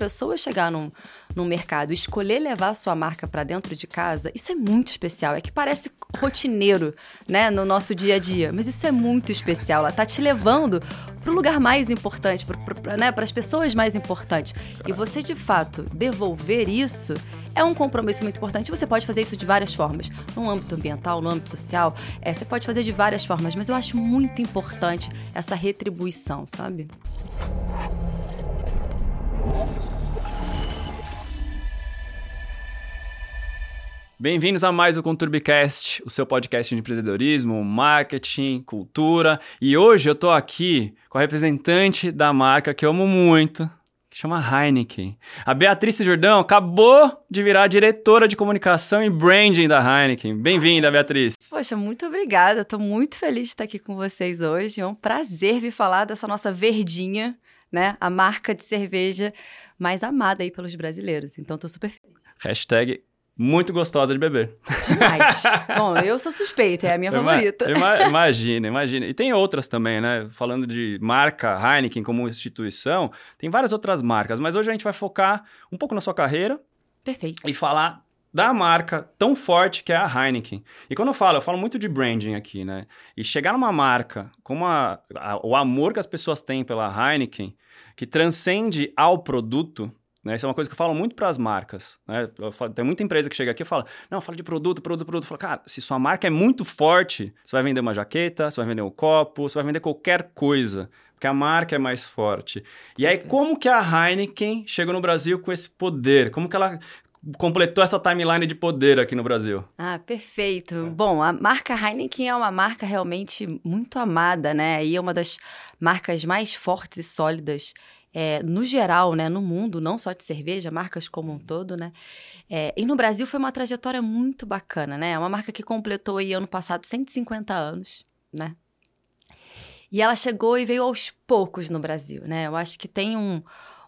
pessoa chegar num, num mercado escolher levar sua marca para dentro de casa, isso é muito especial. É que parece rotineiro, né, no nosso dia a dia, mas isso é muito especial. Ela tá te levando para o lugar mais importante, para né, as pessoas mais importantes. E você, de fato, devolver isso é um compromisso muito importante. Você pode fazer isso de várias formas. No âmbito ambiental, no âmbito social, é, você pode fazer de várias formas, mas eu acho muito importante essa retribuição, sabe? Bem-vindos a mais o Conturbicast, o seu podcast de empreendedorismo, marketing, cultura. E hoje eu tô aqui com a representante da marca que eu amo muito, que chama Heineken. A Beatriz Jordão acabou de virar diretora de comunicação e branding da Heineken. Bem-vinda, Beatriz. Poxa, muito obrigada. Estou muito feliz de estar aqui com vocês hoje. É um prazer vir falar dessa nossa verdinha, né? A marca de cerveja mais amada aí pelos brasileiros. Então, estou super feliz. Hashtag muito gostosa de beber. Demais. Bom, eu sou suspeita, é a minha favorita. Ima imagina, imagina. E tem outras também, né? Falando de marca Heineken como instituição, tem várias outras marcas, mas hoje a gente vai focar um pouco na sua carreira. Perfeito. E falar da marca tão forte que é a Heineken. E quando eu falo, eu falo muito de branding aqui, né? E chegar numa marca com a, a, o amor que as pessoas têm pela Heineken, que transcende ao produto, né? Isso é uma coisa que eu falo muito para as marcas. Né? Falo, tem muita empresa que chega aqui e fala: não, fala de produto, produto, produto. Fala, cara, se sua marca é muito forte, você vai vender uma jaqueta, você vai vender um copo, você vai vender qualquer coisa. Porque a marca é mais forte. Sim. E aí, como que a Heineken chegou no Brasil com esse poder? Como que ela completou essa timeline de poder aqui no Brasil? Ah, perfeito. É. Bom, a marca Heineken é uma marca realmente muito amada, né? E é uma das marcas mais fortes e sólidas é, no geral, né, no mundo, não só de cerveja, marcas como um todo, né? É, e no Brasil foi uma trajetória muito bacana, né? É uma marca que completou aí ano passado 150 anos, né? E ela chegou e veio aos poucos no Brasil, né? Eu acho que tem um,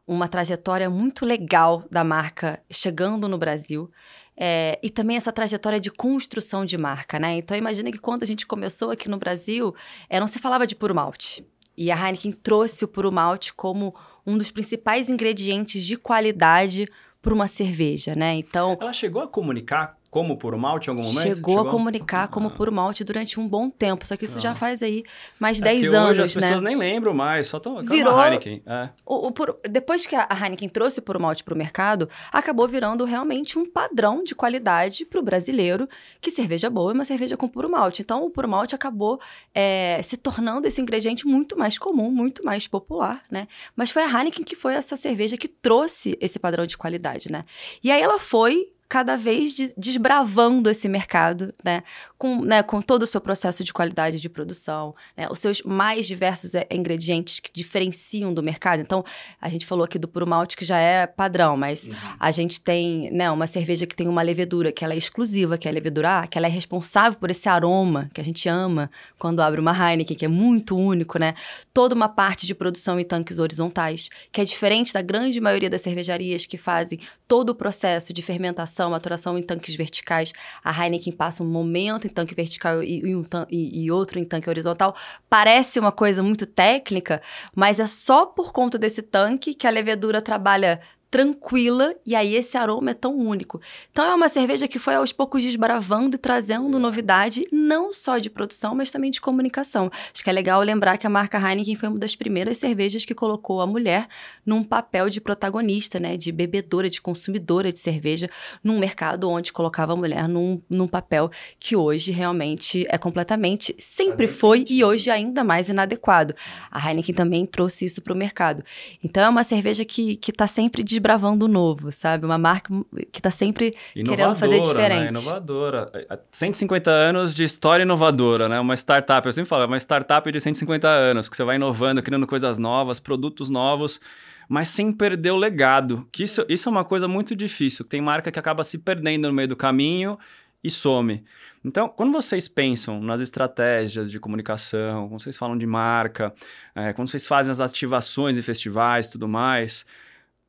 uma trajetória muito legal da marca chegando no Brasil. É, e também essa trajetória de construção de marca, né? Então imagina que quando a gente começou aqui no Brasil, é, não se falava de puro malte. E a Heineken trouxe o puro malte como um dos principais ingredientes de qualidade para uma cerveja, né? Então. Ela chegou a comunicar como puro malte em algum momento? Chegou, Chegou? a comunicar como ah. puro malte durante um bom tempo, só que isso ah. já faz aí mais é 10 anos, hoje as né? pessoas nem lembram mais, só estão virou Heineken. É. O, o puro, depois que a Heineken trouxe o puro malte para o mercado, acabou virando realmente um padrão de qualidade para o brasileiro, que cerveja boa é uma cerveja com puro malte. Então, o puro malte acabou é, se tornando esse ingrediente muito mais comum, muito mais popular, né? Mas foi a Heineken que foi essa cerveja que trouxe esse padrão de qualidade, né? E aí ela foi cada vez desbravando esse mercado, né? Com, né, com todo o seu processo de qualidade de produção, né? os seus mais diversos é, ingredientes que diferenciam do mercado. Então, a gente falou aqui do puro malte, que já é padrão, mas uhum. a gente tem né, uma cerveja que tem uma levedura que ela é exclusiva, que é a levedura A, que ela é responsável por esse aroma que a gente ama quando abre uma Heineken, que é muito único, né? Toda uma parte de produção em tanques horizontais, que é diferente da grande maioria das cervejarias que fazem todo o processo de fermentação maturação, maturação em tanques verticais. A Heineken passa um momento em tanque vertical e, e, um, e, e outro em tanque horizontal. Parece uma coisa muito técnica, mas é só por conta desse tanque que a levedura trabalha tranquila e aí esse aroma é tão único. Então é uma cerveja que foi aos poucos desbravando e trazendo novidade não só de produção, mas também de comunicação. Acho que é legal lembrar que a marca Heineken foi uma das primeiras cervejas que colocou a mulher num papel de protagonista, né, de bebedora, de consumidora de cerveja, num mercado onde colocava a mulher num, num papel que hoje realmente é completamente, sempre foi e hoje ainda mais inadequado. A Heineken também trouxe isso para o mercado. Então é uma cerveja que está sempre desbravando o novo, sabe? Uma marca que está sempre inovadora, querendo fazer né? diferente. Né? Inovadora. 150 anos de história inovadora, né? Uma startup, eu sempre falo, é uma startup de 150 anos, que você vai inovando, criando coisas novas, produtos novos, mas sem perder o legado. Que isso, isso é uma coisa muito difícil. Tem marca que acaba se perdendo no meio do caminho e some. Então, quando vocês pensam nas estratégias de comunicação, quando vocês falam de marca, é, quando vocês fazem as ativações em festivais e tudo mais,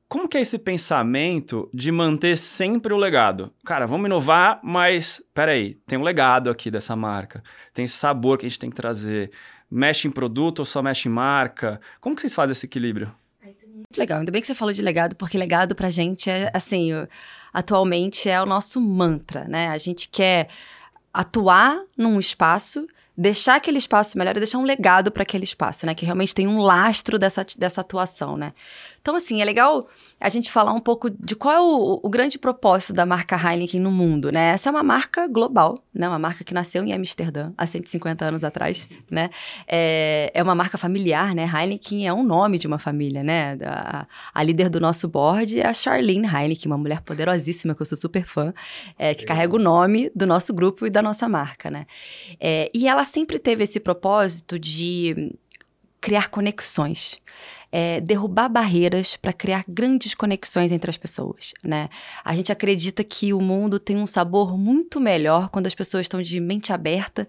como que é esse pensamento de manter sempre o legado? Cara, vamos inovar, mas peraí, tem um legado aqui dessa marca. Tem esse sabor que a gente tem que trazer. Mexe em produto ou só mexe em marca? Como que vocês fazem esse equilíbrio? Muito legal. Ainda bem que você falou de legado, porque legado pra gente é, assim, atualmente é o nosso mantra, né? A gente quer atuar num espaço deixar aquele espaço melhor e deixar um legado para aquele espaço, né? Que realmente tem um lastro dessa, dessa atuação, né? Então, assim, é legal a gente falar um pouco de qual é o, o, grande propósito da marca Heineken no mundo, né? Essa é uma marca global, né? Uma marca que nasceu em Amsterdã há 150 anos atrás, né? É, é uma marca familiar, né? Heineken é um nome de uma família, né? A, a líder do nosso board é a Charlene Heineken, uma mulher poderosíssima que eu sou super fã, é, que carrega o nome do nosso grupo e da nossa marca, né? É, e ela sempre teve esse propósito de criar conexões é, derrubar barreiras para criar grandes conexões entre as pessoas, né? A gente acredita que o mundo tem um sabor muito melhor quando as pessoas estão de mente aberta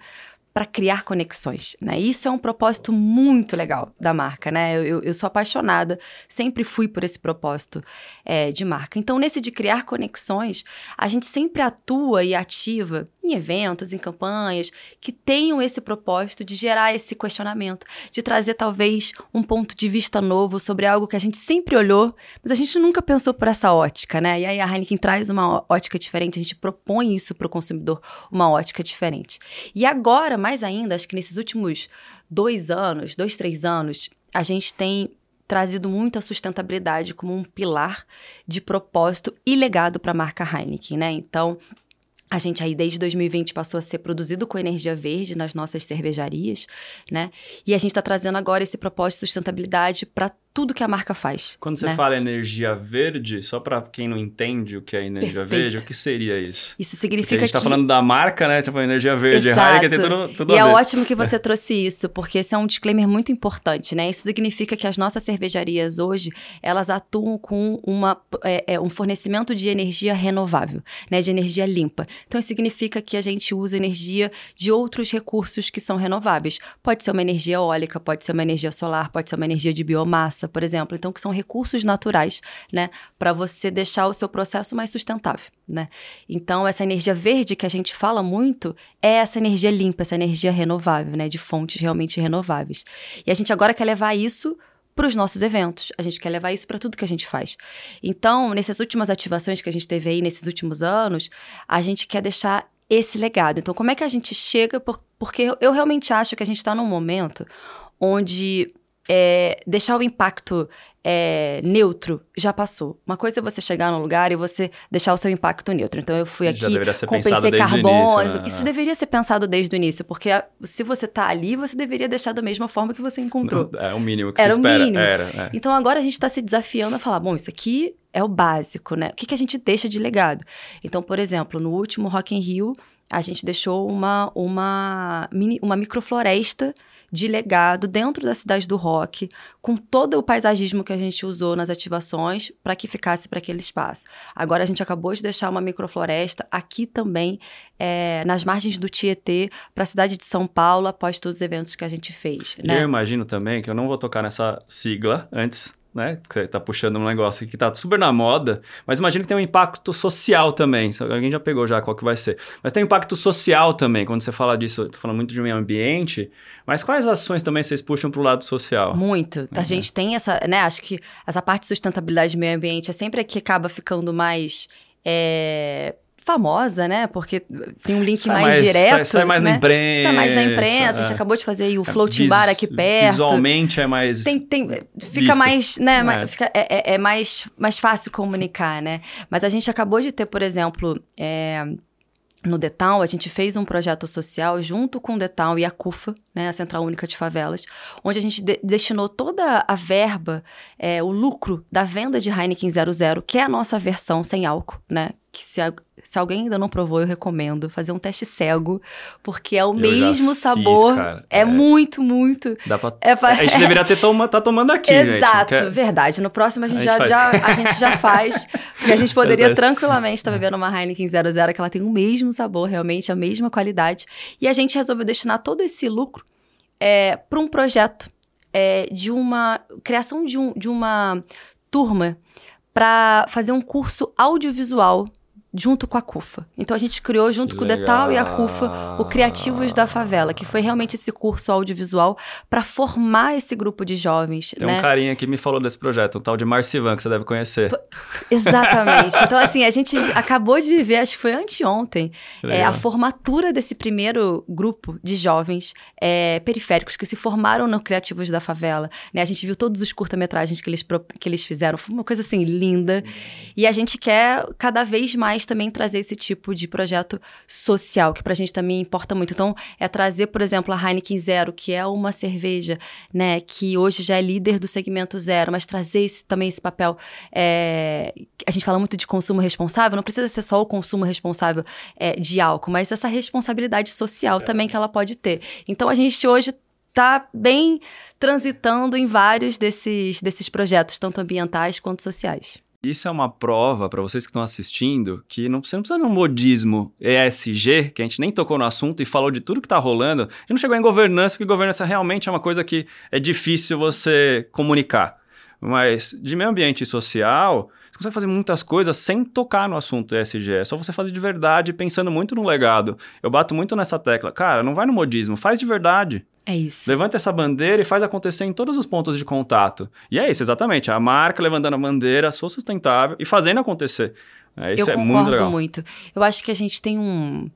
para criar conexões, né? Isso é um propósito muito legal da marca, né? Eu, eu sou apaixonada, sempre fui por esse propósito é, de marca. Então, nesse de criar conexões, a gente sempre atua e ativa em eventos, em campanhas que tenham esse propósito de gerar esse questionamento, de trazer talvez um ponto de vista novo sobre algo que a gente sempre olhou, mas a gente nunca pensou por essa ótica, né? E aí a Heineken traz uma ótica diferente, a gente propõe isso para o consumidor, uma ótica diferente. E agora mais ainda, acho que nesses últimos dois anos, dois, três anos, a gente tem trazido muita sustentabilidade como um pilar de propósito e legado para a marca Heineken, né? Então, a gente aí desde 2020 passou a ser produzido com energia verde nas nossas cervejarias, né? E a gente está trazendo agora esse propósito de sustentabilidade para tudo que a marca faz. Quando você né? fala energia verde, só para quem não entende o que é energia Perfeito. verde, o que seria isso? Isso significa porque a gente está falando da marca, né? Tipo, energia verde, Exato. tem tudo, tudo E é ótimo que você trouxe isso, porque esse é um disclaimer muito importante, né? Isso significa que as nossas cervejarias hoje, elas atuam com uma, é, é, um fornecimento de energia renovável, né? De energia limpa. Então, isso significa que a gente usa energia de outros recursos que são renováveis. Pode ser uma energia eólica, pode ser uma energia solar, pode ser uma energia de biomassa, por exemplo. Então, que são recursos naturais, né, para você deixar o seu processo mais sustentável, né? Então, essa energia verde que a gente fala muito é essa energia limpa, essa energia renovável, né, de fontes realmente renováveis. E a gente agora quer levar isso para os nossos eventos. A gente quer levar isso para tudo que a gente faz. Então, nessas últimas ativações que a gente teve aí nesses últimos anos, a gente quer deixar esse legado. Então, como é que a gente chega? Por, porque eu realmente acho que a gente está num momento onde é, deixar o impacto é, neutro já passou. Uma coisa é você chegar num lugar e você deixar o seu impacto neutro. Então eu fui aqui, compensei carbono. Início, né? Isso deveria ser pensado desde o início, porque se você está ali, você deveria deixar da mesma forma que você encontrou. Não, é o mínimo que Era se espera. O mínimo. Era, é. Então agora a gente está se desafiando a falar, bom, isso aqui é o básico, né? O que, que a gente deixa de legado? Então, por exemplo, no último Rock in Rio, a gente deixou uma, uma, mini, uma microfloresta de legado dentro da cidade do rock, com todo o paisagismo que a gente usou nas ativações para que ficasse para aquele espaço. Agora a gente acabou de deixar uma microfloresta aqui também, é, nas margens do Tietê, para a cidade de São Paulo, após todos os eventos que a gente fez. Né? Eu imagino também que eu não vou tocar nessa sigla antes né? Que você tá puxando um negócio que tá super na moda, mas imagina que tem um impacto social também. Alguém já pegou já qual que vai ser. Mas tem um impacto social também, quando você fala disso, tô falando muito de meio ambiente, mas quais ações também vocês puxam para o lado social? Muito. Uhum. A gente tem essa, né? Acho que essa parte de sustentabilidade de meio ambiente é sempre a que acaba ficando mais. É, famosa, né? Porque tem um link sai mais, mais direto. Sai, sai mais né? na imprensa. Sai mais na imprensa. É. A gente acabou de fazer o é, floating bar aqui perto. Visualmente é mais. Tem, tem, fica visto. mais, né? É. Fica, é, é, é, mais, mais fácil comunicar, né? Mas a gente acabou de ter, por exemplo. No Detal, a gente fez um projeto social junto com o Detal e a CUFA, né, a Central Única de Favelas, onde a gente de destinou toda a verba, o lucro da venda de Heineken 00, que é a nossa versão sem álcool, né, que se, se alguém ainda não provou, eu recomendo fazer um teste cego, porque é o eu mesmo sabor. Fiz, é, é, muito, muito. Dá pra... É pra... A gente deveria ter toma... tá tomando aqui, Exato, gente, verdade. No próximo a gente, a gente já, já, a gente já faz. Porque a gente poderia tranquilamente estar tá bebendo uma Heineken 00, que ela tem o mesmo sabor, realmente, a mesma qualidade. E a gente resolveu destinar todo esse lucro é, para um projeto é, de uma criação de, um, de uma turma para fazer um curso audiovisual junto com a CUFA. Então a gente criou junto Que com o Detal e a legal. CUFA o Criativos da Favela, que foi realmente esse curso audiovisual para formar esse grupo de jovens, Tem né? um carinha que me falou desse projeto, um tal de Marcivan, que você deve conhecer. Exatamente. Então assim, a gente acabou de viver, acho que foi anteontem, é, Legal. a formatura desse primeiro grupo de jovens é, periféricos que se formaram no Criativos da Favela. Né? A gente viu todos os curta-metragens que eles, que eles fizeram, foi uma coisa assim linda. E a gente quer cada vez mais também trazer esse tipo de projeto social, que pra gente também importa muito. Então, é trazer, por exemplo, a Heineken Zero, que é uma cerveja, né, que hoje já é líder do segmento zero, mas trazer esse- também esse papel. é, a gente fala muito de consumo responsável, não precisa ser só o consumo responsável é, de álcool, mas essa responsabilidade social também que ela pode ter. Então, a gente hoje tá bem transitando em vários desses, desses projetos, tanto ambientais quanto sociais. Isso é uma prova para vocês que estão assistindo que não, você não precisa de um modismo ESG, que a gente nem tocou no assunto e falou de tudo que está rolando. A gente não chegou em governança, porque governança realmente é uma coisa que é difícil você comunicar. Mas de meio ambiente social, você consegue fazer muitas coisas sem tocar no assunto ESG. É só você fazer de verdade, pensando muito no legado. Eu bato muito nessa tecla. Cara, não vai no modismo, faz de verdade. É isso. Levanta essa bandeira e faz acontecer em todos os pontos de contato. E é isso, exatamente. A marca levantando a bandeira, sou sustentável e fazendo acontecer. É, isso eu é concordo muito legal. muito. Eu acho que a gente tem um.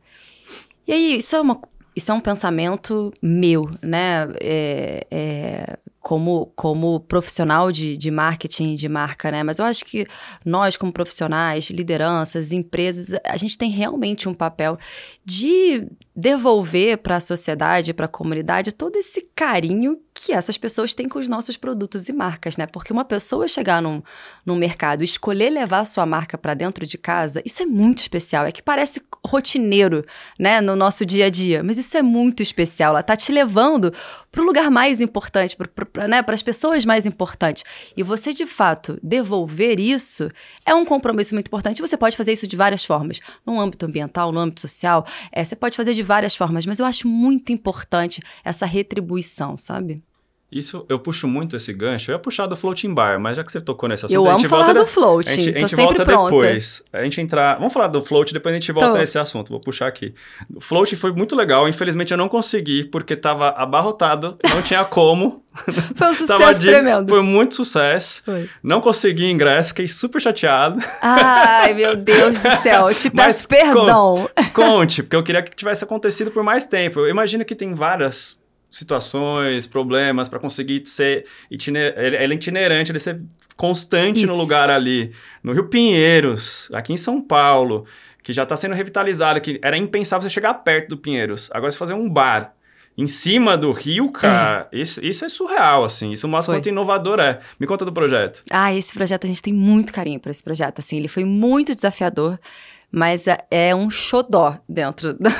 E aí, isso é uma. Isso é um pensamento meu, né? É, é, como, como profissional de, de marketing, de marca, né? Mas eu acho que nós, como profissionais, lideranças, empresas, a gente tem realmente um papel de devolver para a sociedade, para a comunidade, todo esse carinho que essas pessoas têm com os nossos produtos e marcas, né? Porque uma pessoa chegar num, num mercado e escolher levar sua marca para dentro de casa, isso é muito especial. É que parece rotineiro, né, no nosso dia a dia, mas isso é muito especial. Ela tá te levando para o lugar mais importante, para né, as pessoas mais importantes. E você, de fato, devolver isso é um compromisso muito importante. Você pode fazer isso de várias formas, no âmbito ambiental, no âmbito social. É, você pode fazer de várias formas, mas eu acho muito importante essa retribuição, sabe? Isso, eu puxo muito esse gancho. Eu ia puxar do floating bar, mas já que você tocou nesse assunto, Eu a amo gente falar volta... do floating, a gente, a tô gente volta pronta. depois. A gente entrar... Vamos falar do float, depois a gente volta Tô. nesse assunto. Vou puxar aqui. O float foi muito legal. Infelizmente, eu não consegui, porque tava abarrotado. Não tinha como. Foi um sucesso de- tremendo. Foi muito sucesso. Foi. Não consegui ingresso. Fiquei super chateado. Ai, meu Deus do céu. Eu te Mas peço perdão. Conte, porque eu queria que tivesse acontecido por mais tempo. Eu imagino que tem várias situações, problemas para conseguir ser itiner... ele é itinerante, ele ser constante no Isso. lugar ali. No Rio Pinheiros, aqui em São Paulo, que já está sendo revitalizado, que era impensável você chegar perto do Pinheiros. Agora você fazer um bar em cima do rio, cara, isso, isso é surreal, assim. Isso mostra Foi. quanto inovador é. Me conta do projeto. Ah, esse projeto, a gente tem muito carinho por esse projeto. Assim, ele foi muito desafiador, mas é- um xodó dentro da,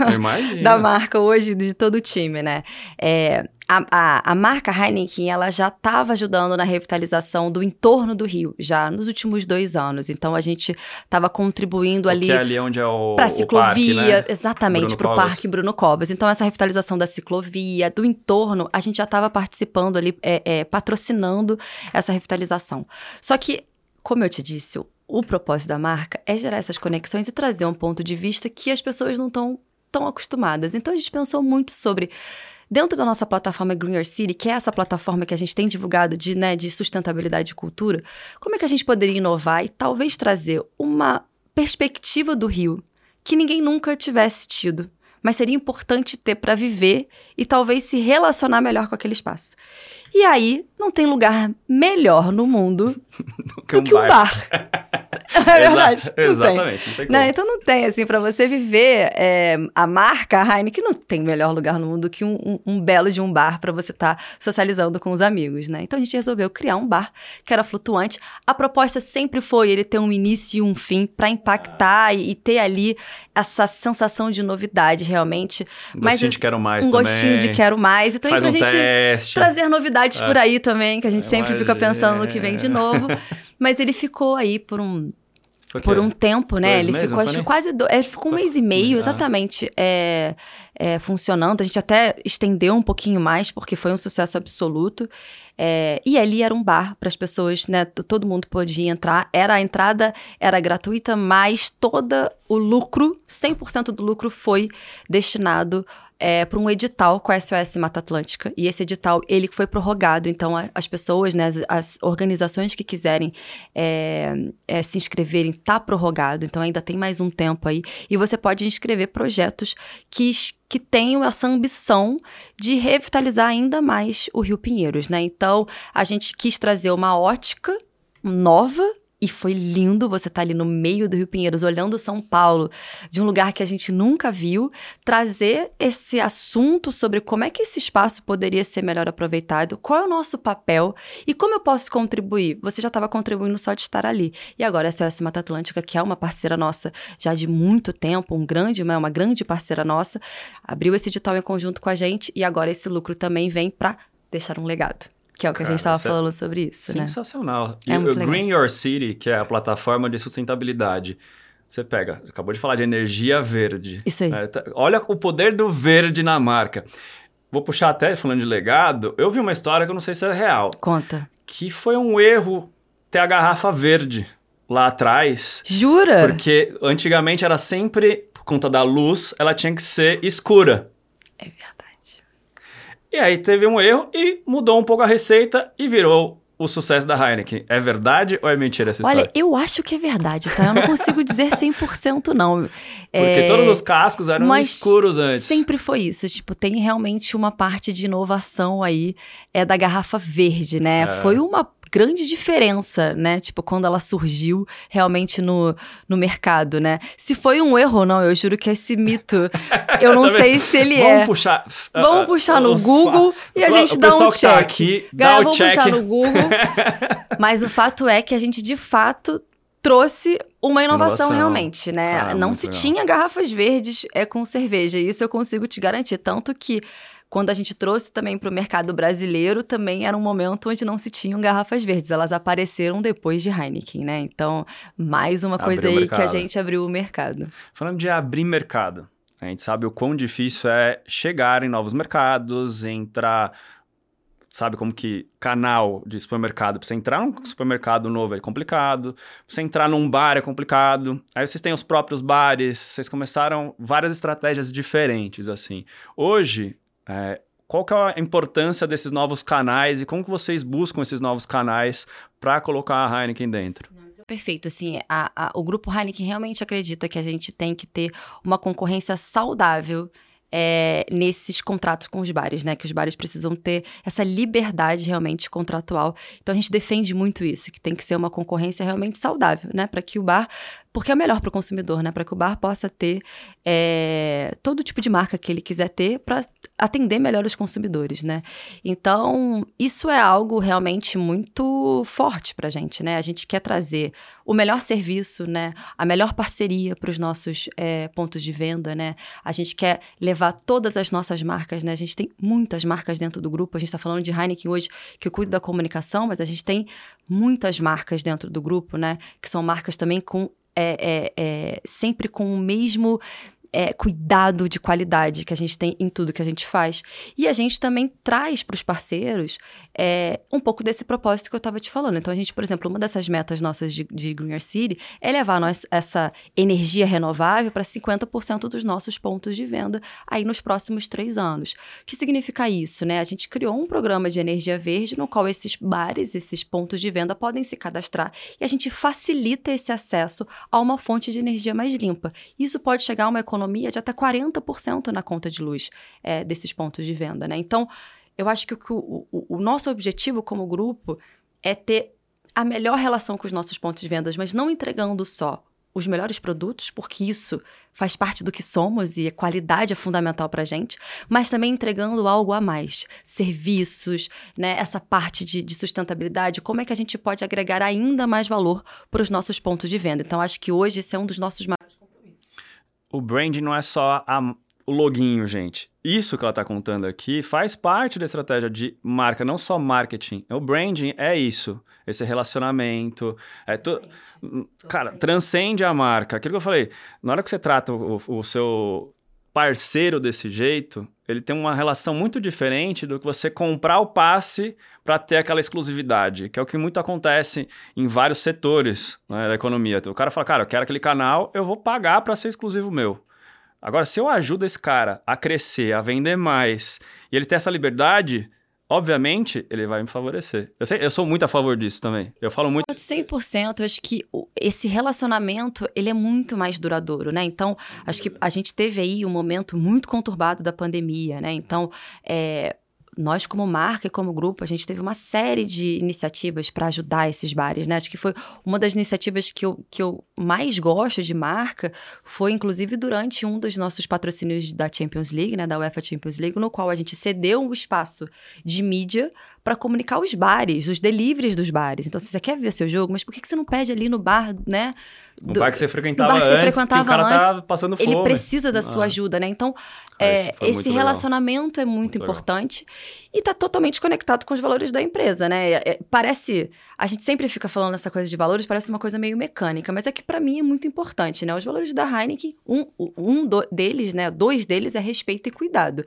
da marca hoje, de todo o time, né? É, a, a, a marca Heineken, ela já estava ajudando na revitalização do entorno do Rio, já nos últimos dois anos. Então, a gente estava contribuindo ali Que é ali onde é o, para ciclovia, parque, né? exatamente, para o. Parque Bruno Covas. Então, essa revitalização da ciclovia, do entorno, a gente já estava participando ali, é, é, patrocinando essa revitalização. Só que, como eu te disse, o, propósito da marca é gerar essas conexões e trazer um ponto de vista que as pessoas não estão tão acostumadas. Então, a gente pensou muito sobre Dentro da nossa plataforma Greener City, que é essa plataforma que a gente tem divulgado de, né, de sustentabilidade e cultura, como é que a gente poderia inovar e talvez trazer uma perspectiva do Rio que ninguém nunca tivesse tido, mas seria importante ter para viver e talvez se relacionar melhor com aquele espaço. E aí, não tem lugar melhor no mundo do que um bar. é verdade. Não tem. Exatamente, não tem como. Não, então não tem, assim, pra você viver é, a marca Heineken, não tem melhor lugar no mundo do que um, um- um belo de um bar pra você estar socializando com os amigos, né? Então a gente resolveu criar um bar que era flutuante. A proposta sempre foi ele ter um início e um fim pra impactar e, e ter ali essa sensação de novidade, realmente. Um Mas gostinho de quero mais um também. gostinho de quero mais. E também Faz pra um gente teste. trazer novidades É. por aí também, que a gente Eu sempre fica pensando no que vem de novo. Mas ele ficou aí por um por um tempo, né? Ele meses, ficou, acho quase. Do... Ele ficou um mês e meio, Ah. exatamente, é, é, funcionando. A gente até estendeu um pouquinho mais, porque foi um sucesso absoluto. É, e ali era um bar para as pessoas, né? Todo mundo podia entrar. Era a entrada era gratuita, mas todo o lucro, 100% do lucro foi destinado para um edital com a SOS Mata Atlântica. E esse edital, ele foi prorrogado. Então, a- as pessoas, né, as, as organizações que quiserem é, é, se inscreverem, tá prorrogado. Então, ainda tem mais um tempo aí. E você pode inscrever projetos que, que tenham essa ambição de revitalizar ainda mais o Rio Pinheiros, né? Então, a gente quis trazer uma ótica nova e foi lindo você estar ali no meio do Rio Pinheiros, olhando São Paulo, de um lugar que a gente nunca viu, trazer esse assunto sobre como é que esse espaço poderia ser melhor aproveitado, qual é o nosso papel e como eu posso contribuir. Você já estava contribuindo só de estar ali. E agora a SOS Mata Atlântica, que é uma parceira nossa já de muito tempo, um grande, uma, uma grande parceira nossa, abriu esse edital em conjunto com a gente e agora esse lucro também vem para deixar um legado. Que é o que a Cara, gente estava é falando sobre isso, né? Sensacional. É e muito o. Green Your City, que é a plataforma de sustentabilidade, você pega, acabou de falar de energia verde. Isso aí. É, tá- olha o poder do verde na marca. Vou puxar até, falando de legado, eu vi uma história que eu não sei se é real, Conta. que foi um erro ter a garrafa verde lá atrás, Jura? porque antigamente era sempre, por conta da luz, ela tinha que ser escura. É verdade. E aí teve um erro e mudou um pouco a receita e virou o sucesso da Heineken. É verdade ou é mentira essa Olha, história? eu acho que é verdade, tá? Eu não consigo dizer 100% não. Porque É, todos os cascos eram mas escuros antes. Sempre foi isso. Tipo, tem realmente uma parte de inovação aí é da garrafa verde, né? É. Foi uma grande diferença, né? Tipo, quando ela surgiu realmente no, no mercado, né? Se foi um erro ou não, eu juro que esse mito, eu não Tá sei se ele Vamos é. puxar. Vamos ah, puxar no Google e a gente dá um tá check. aqui, Galera, dá o vamos check. puxar no Google. Mas o fato é que a gente, de fato, trouxe uma inovação, Inovação. realmente, né? Ah, Não se legal. tinha garrafas verdes é, com cerveja. Isso eu consigo te garantir. Tanto que quando a gente trouxe também para o mercado brasileiro, também era um momento onde não se tinham garrafas verdes. Elas apareceram depois de Heineken, né? Então, mais uma Abriu coisa aí que a gente abriu o mercado. Falando de abrir mercado, a gente sabe o quão difícil é chegar em novos mercados, entrar. Sabe como que canal de supermercado, pra você entrar num supermercado novo é complicado, pra você entrar num bar é complicado. Aí vocês têm os próprios bares, vocês começaram várias estratégias diferentes, assim. Hoje, é, qual que é a importância desses novos canais e como que vocês buscam esses novos canais para colocar a Heineken dentro? Perfeito, assim, a- a- o grupo Heineken realmente acredita que a gente tem que ter uma concorrência saudável é, nesses contratos com os bares, né? Que os bares precisam ter essa liberdade realmente contratual. Então a gente defende muito isso, que tem que ser uma concorrência realmente saudável, né? Para que o bar, porque é melhor para o consumidor, né? Para que o bar possa ter é, todo tipo de marca que ele quiser ter para atender melhor os consumidores, né? Então isso é algo realmente muito forte para a gente, né? A gente quer trazer o melhor serviço, né? A melhor parceria para os nossos é, pontos de venda, né? A gente quer levar todas as nossas marcas, né? A gente tem muitas marcas dentro do grupo. A gente está falando de Heineken hoje, que eu cuido da comunicação, mas a gente tem muitas marcas dentro do grupo, né? Que são marcas também com é, é, é, sempre com o mesmo é, cuidado de qualidade que a gente tem em tudo que a gente faz. E a gente também traz para os parceiros é, um pouco desse propósito que eu estava te falando. Então, a gente, por exemplo, uma dessas metas nossas de, de Greener City é levar nós, essa energia renovável para 50% dos nossos pontos de venda aí nos próximos três anos. O que significa isso, né? A gente criou um programa de energia verde no qual esses bares, esses pontos de venda podem se cadastrar e a gente facilita esse acesso a uma fonte de energia mais limpa. Isso pode chegar a uma economia de até 40% na conta de luz é, desses pontos de venda, né? Então, eu acho que o, o, o, nosso objetivo como grupo é ter a melhor relação com os nossos pontos de vendas, mas não entregando só os melhores produtos, porque isso faz parte do que somos e a qualidade é fundamental para a gente, mas também entregando algo a mais, serviços, né, essa parte de, de sustentabilidade, como é que a gente pode agregar ainda mais valor para os nossos pontos de venda. Então, acho que hoje esse é um dos nossos O brand não é só a- o loginho, gente. Isso que ela está contando aqui faz parte da estratégia de marca, não só marketing. O branding é isso, esse relacionamento. É to... Cara, transcende a marca. Aquilo que eu falei, na hora que você trata o, o seu parceiro desse jeito, ele tem uma relação muito diferente do que você comprar o passe para ter aquela exclusividade, que é o que muito acontece em vários setores né, da economia. O cara fala, cara, eu quero aquele canal, eu vou pagar para ser exclusivo meu. Agora, se eu ajudo esse cara a crescer, a vender mais, e ele ter essa liberdade, obviamente, ele vai me favorecer. Eu, sei, eu sou muito a favor disso também. Eu falo muito... 100%. Eu acho que esse relacionamento, ele é muito mais duradouro, né? Então, acho que a gente teve aí um momento muito conturbado da pandemia, né? Então, é, nós, como marca e como grupo, a gente teve uma série de iniciativas para ajudar esses bares, né? Acho que foi uma das iniciativas que eu, que eu mais gosto de marca, foi inclusive durante um dos nossos patrocínios da Champions League, né? Da UEFA Champions League, no qual a gente cedeu um espaço de mídia para comunicar os bares, os deliveries dos bares. Então, se você quer ver seu jogo, mas por que, que você não pede ali no bar, né? No do, bar que você frequentava bar que você antes, frequentava que o cara tá antes, tá passando fome. Ele precisa da sua ah. ajuda, né? Então, ah, é, esse relacionamento legal. é muito, muito importante legal. e tá totalmente conectado com os valores da empresa, né? É, é, parece... A gente sempre fica falando essa coisa de valores, parece uma coisa meio mecânica, mas é que para mim é muito importante, né? Os valores da Heineken, um, um do, deles, né? Dois deles é respeito e cuidado.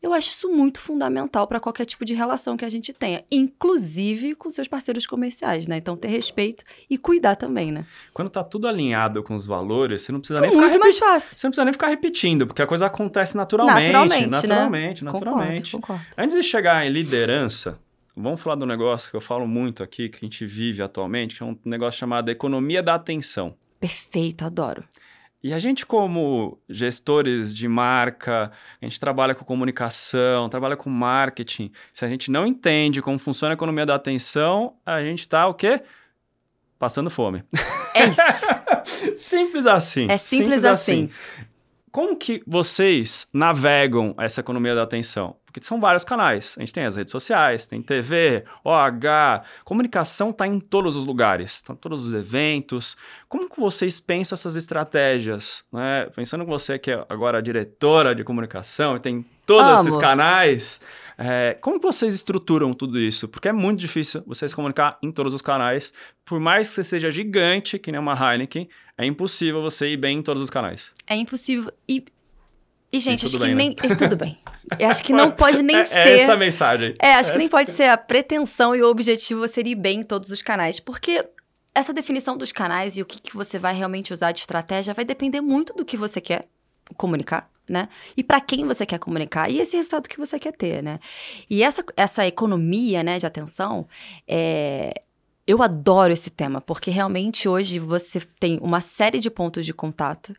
Eu acho isso muito fundamental para qualquer tipo de relação que a gente tenha, inclusive com seus parceiros comerciais, né? Então, ter respeito e cuidar também, né? Quando tá tudo alinhado com os valores, você não precisa nem ficar muito mais fácil. Você não precisa nem ficar repetindo, porque a coisa acontece naturalmente, naturalmente, naturalmente, né? naturalmente. Concordo, concordo. Antes de chegar em liderança, vamos falar do negócio que eu falo muito aqui, que a gente vive atualmente, que é um negócio chamado economia da atenção. Perfeito, adoro. E a gente, como gestores de marca, a gente trabalha com comunicação, trabalha com marketing. Se a gente não entende como funciona a economia da atenção, a gente está o quê? Passando fome. É isso. simples assim. É simples, simples assim. assim. Como que vocês navegam essa economia da atenção? Porque são vários canais. A gente tem as redes sociais, tem TV, OH, comunicação está em todos os lugares, estão todos os eventos. Como que vocês pensam essas estratégias? Né? Pensando que você que é agora diretora de comunicação e tem todos Amo. esses canais, é, como vocês estruturam tudo isso? Porque é muito difícil vocês comunicar em todos os canais. Por mais que você seja gigante, que nem uma Heineken, é impossível você ir bem em todos os canais. É impossível. E, e gente, acho bem, que nem. Né? tudo bem. Eu acho que não pode nem é, ser. É essa a mensagem. É, acho que nem pode ser a pretensão e o objetivo você ir bem em todos os canais. Porque essa definição dos canais e o que, que você vai realmente usar de estratégia vai depender muito do que você quer comunicar, né? E para quem você quer comunicar e esse resultado que você quer ter, né? E essa, essa economia, né, de atenção, é, eu adoro esse tema, porque realmente hoje você tem uma série de pontos de contato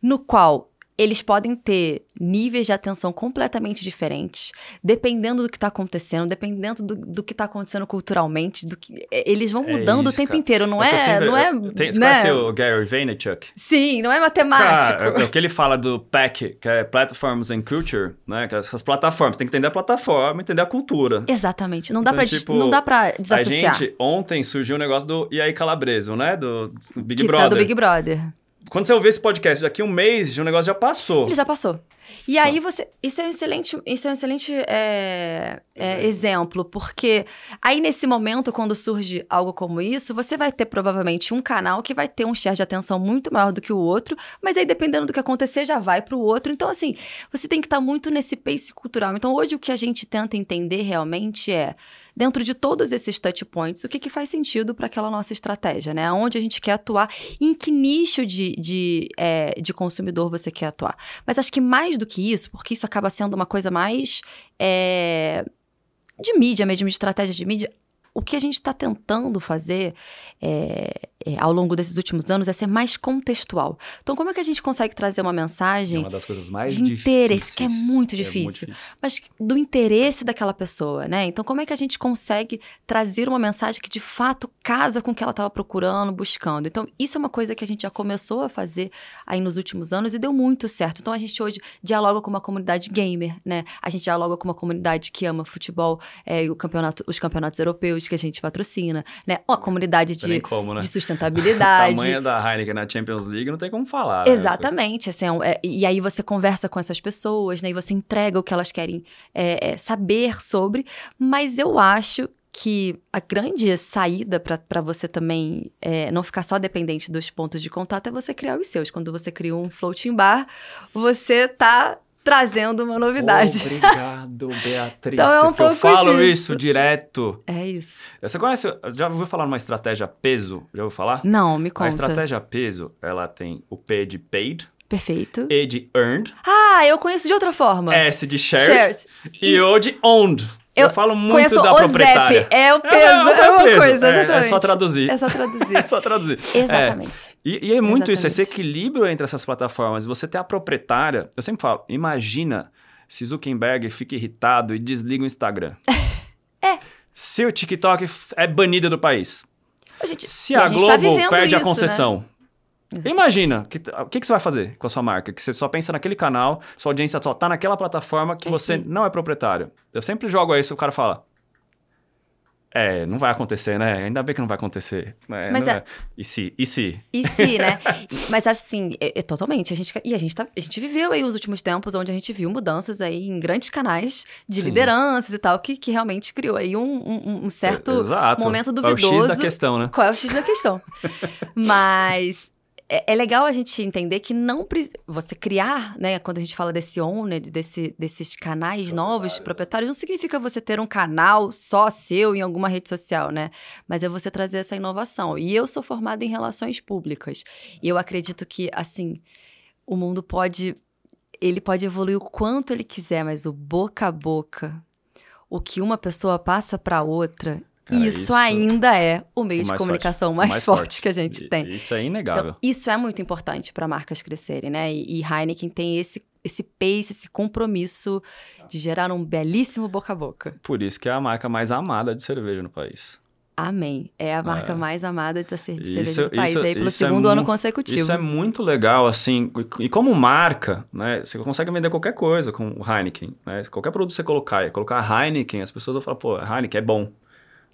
no qual eles podem ter níveis de atenção completamente diferentes, dependendo do que está acontecendo, dependendo do, do que está acontecendo culturalmente, do que eles vão é mudando é isso, o tempo cara. inteiro, não é, sempre, não é, tem, você né? conhece o Gary Vaynerchuk? Sim, não é matemático. Cara, é, é o que ele fala do PAC, que é Platforms and Culture, né, que é essas plataformas, tem que entender a plataforma, entender a cultura. Exatamente, não dá então, para tipo, não dá para desassociar. A gente ontem surgiu o um negócio do e aí Calabreso, né, do, do Big que, Brother. Tá do Big Brother. Quando você ouvir esse podcast daqui um mês, o negócio já passou. Ele já passou. E aí você. Isso é um excelente, isso é um excelente é, é, exemplo, porque aí nesse momento, quando surge algo como isso, você vai ter provavelmente um canal que vai ter um share de atenção muito maior do que o outro, mas aí dependendo do que acontecer, já vai para o outro. Então, assim, você tem que estar tá muito nesse pace cultural. Então, hoje o que a gente tenta entender realmente é dentro de todos esses touch points, o que, que faz sentido para aquela nossa estratégia, né? Onde a gente quer atuar, em que nicho de, de, é, de consumidor você quer atuar. Mas acho que mais do que isso, porque isso acaba sendo uma coisa mais é, de mídia mesmo, de estratégia de mídia, o que a gente está tentando fazer é, é, ao longo desses últimos anos é ser mais contextual. Então, como é que a gente consegue trazer uma mensagem é uma das coisas mais de interesse, que é muito difícil, é muito difícil, mas do interesse daquela pessoa, né? Então, como é que a gente consegue trazer uma mensagem que de fato casa com o que ela estava procurando, buscando? Então, isso é uma coisa que a gente já começou a fazer aí nos últimos anos e deu muito certo. Então, a gente hoje dialoga com uma comunidade gamer, né? A gente dialoga com uma comunidade que ama futebol, é, o campeonato, os campeonatos europeus que a gente patrocina, né? Ó, a comunidade de, como, né? de O sustentabilidade. tamanho da Heineken na Champions League não tem como falar. né? Exatamente, assim, é é- e aí você conversa com essas pessoas, né? E você entrega o que elas querem é, é, saber sobre, mas eu acho que a grande saída para você também é, não ficar só dependente dos pontos de contato é você criar os seus. Quando você cria um floating bar, você tá trazendo uma novidade. Obrigado, Beatriz. Então é um que eu pouco falo disso. isso direto. É isso. Você conhece, já ouviu falar numa estratégia peso? Já ouviu falar? Não, me A conta. estratégia peso, ela tem o P de paid, Perfeito. E de earned, Ah, eu conheço de outra forma. S de shared, Shared. e O de owned. Eu, Eu falo muito da o proprietária. ZEP. É o peso. É, É, é o uma peso. coisa, É, é exatamente. só traduzir. É só traduzir. É só traduzir. Exatamente. E, e é muito isso, esse Exatamente. equilíbrio entre essas plataformas. Você ter a proprietária. Eu sempre falo, imagina se Zuckerberg fica irritado e desliga o Instagram. É. Se o TikTok é banido do país. Gente, Se e a, gente Globo tá perde a isso, né? Imagina, que- o que, que você vai fazer com a sua marca? Que você só pensa naquele canal, sua audiência só tá naquela plataforma que É você sim. não é proprietário. Eu sempre jogo isso, o cara fala. É, não vai acontecer, né? Ainda bem que não vai acontecer. né? Mas é- E se? E se? E se, né? Mas assim, é, é totalmente. A gente, e a gente, tá, a gente viveu aí os últimos tempos onde a gente viu mudanças aí em grandes canais de Sim. lideranças e tal, que, que realmente criou aí um, um- um certo Exato. momento É o duvidoso. X da questão, né? Qual é o X da questão? Mas é, é legal a gente entender que não pre- você criar, né? Quando a gente fala desse owner, desse, desses canais novos, proprietários, não significa você ter um canal só seu em alguma rede social, né? Mas é você trazer essa inovação. E eu sou formada em relações públicas. E eu acredito que, assim, o mundo pode. Ele pode evoluir o quanto ele quiser, mas o boca a boca, o que uma pessoa passa para outra, Cara, isso, isso- ainda é o meio o de comunicação forte, mais, mais forte, forte. que a gente E- tem. Isso é inegável. Então, isso é muito importante para marcas crescerem, né? E, e Heineken tem esse, esse pace, esse compromisso de gerar um belíssimo boca a boca. Por isso que é a marca mais amada de cerveja no país. Amém. É a marca É. mais amada da cer- Isso- cerveja do país isso- aí pelo isso é segundo ano consecutivo. Isso é muito legal, assim. E e como marca, né? Você consegue vender qualquer coisa com o Heineken, né? Qualquer produto que você colocar, colocar Heineken, as pessoas vão falar, pô, Heineken é bom.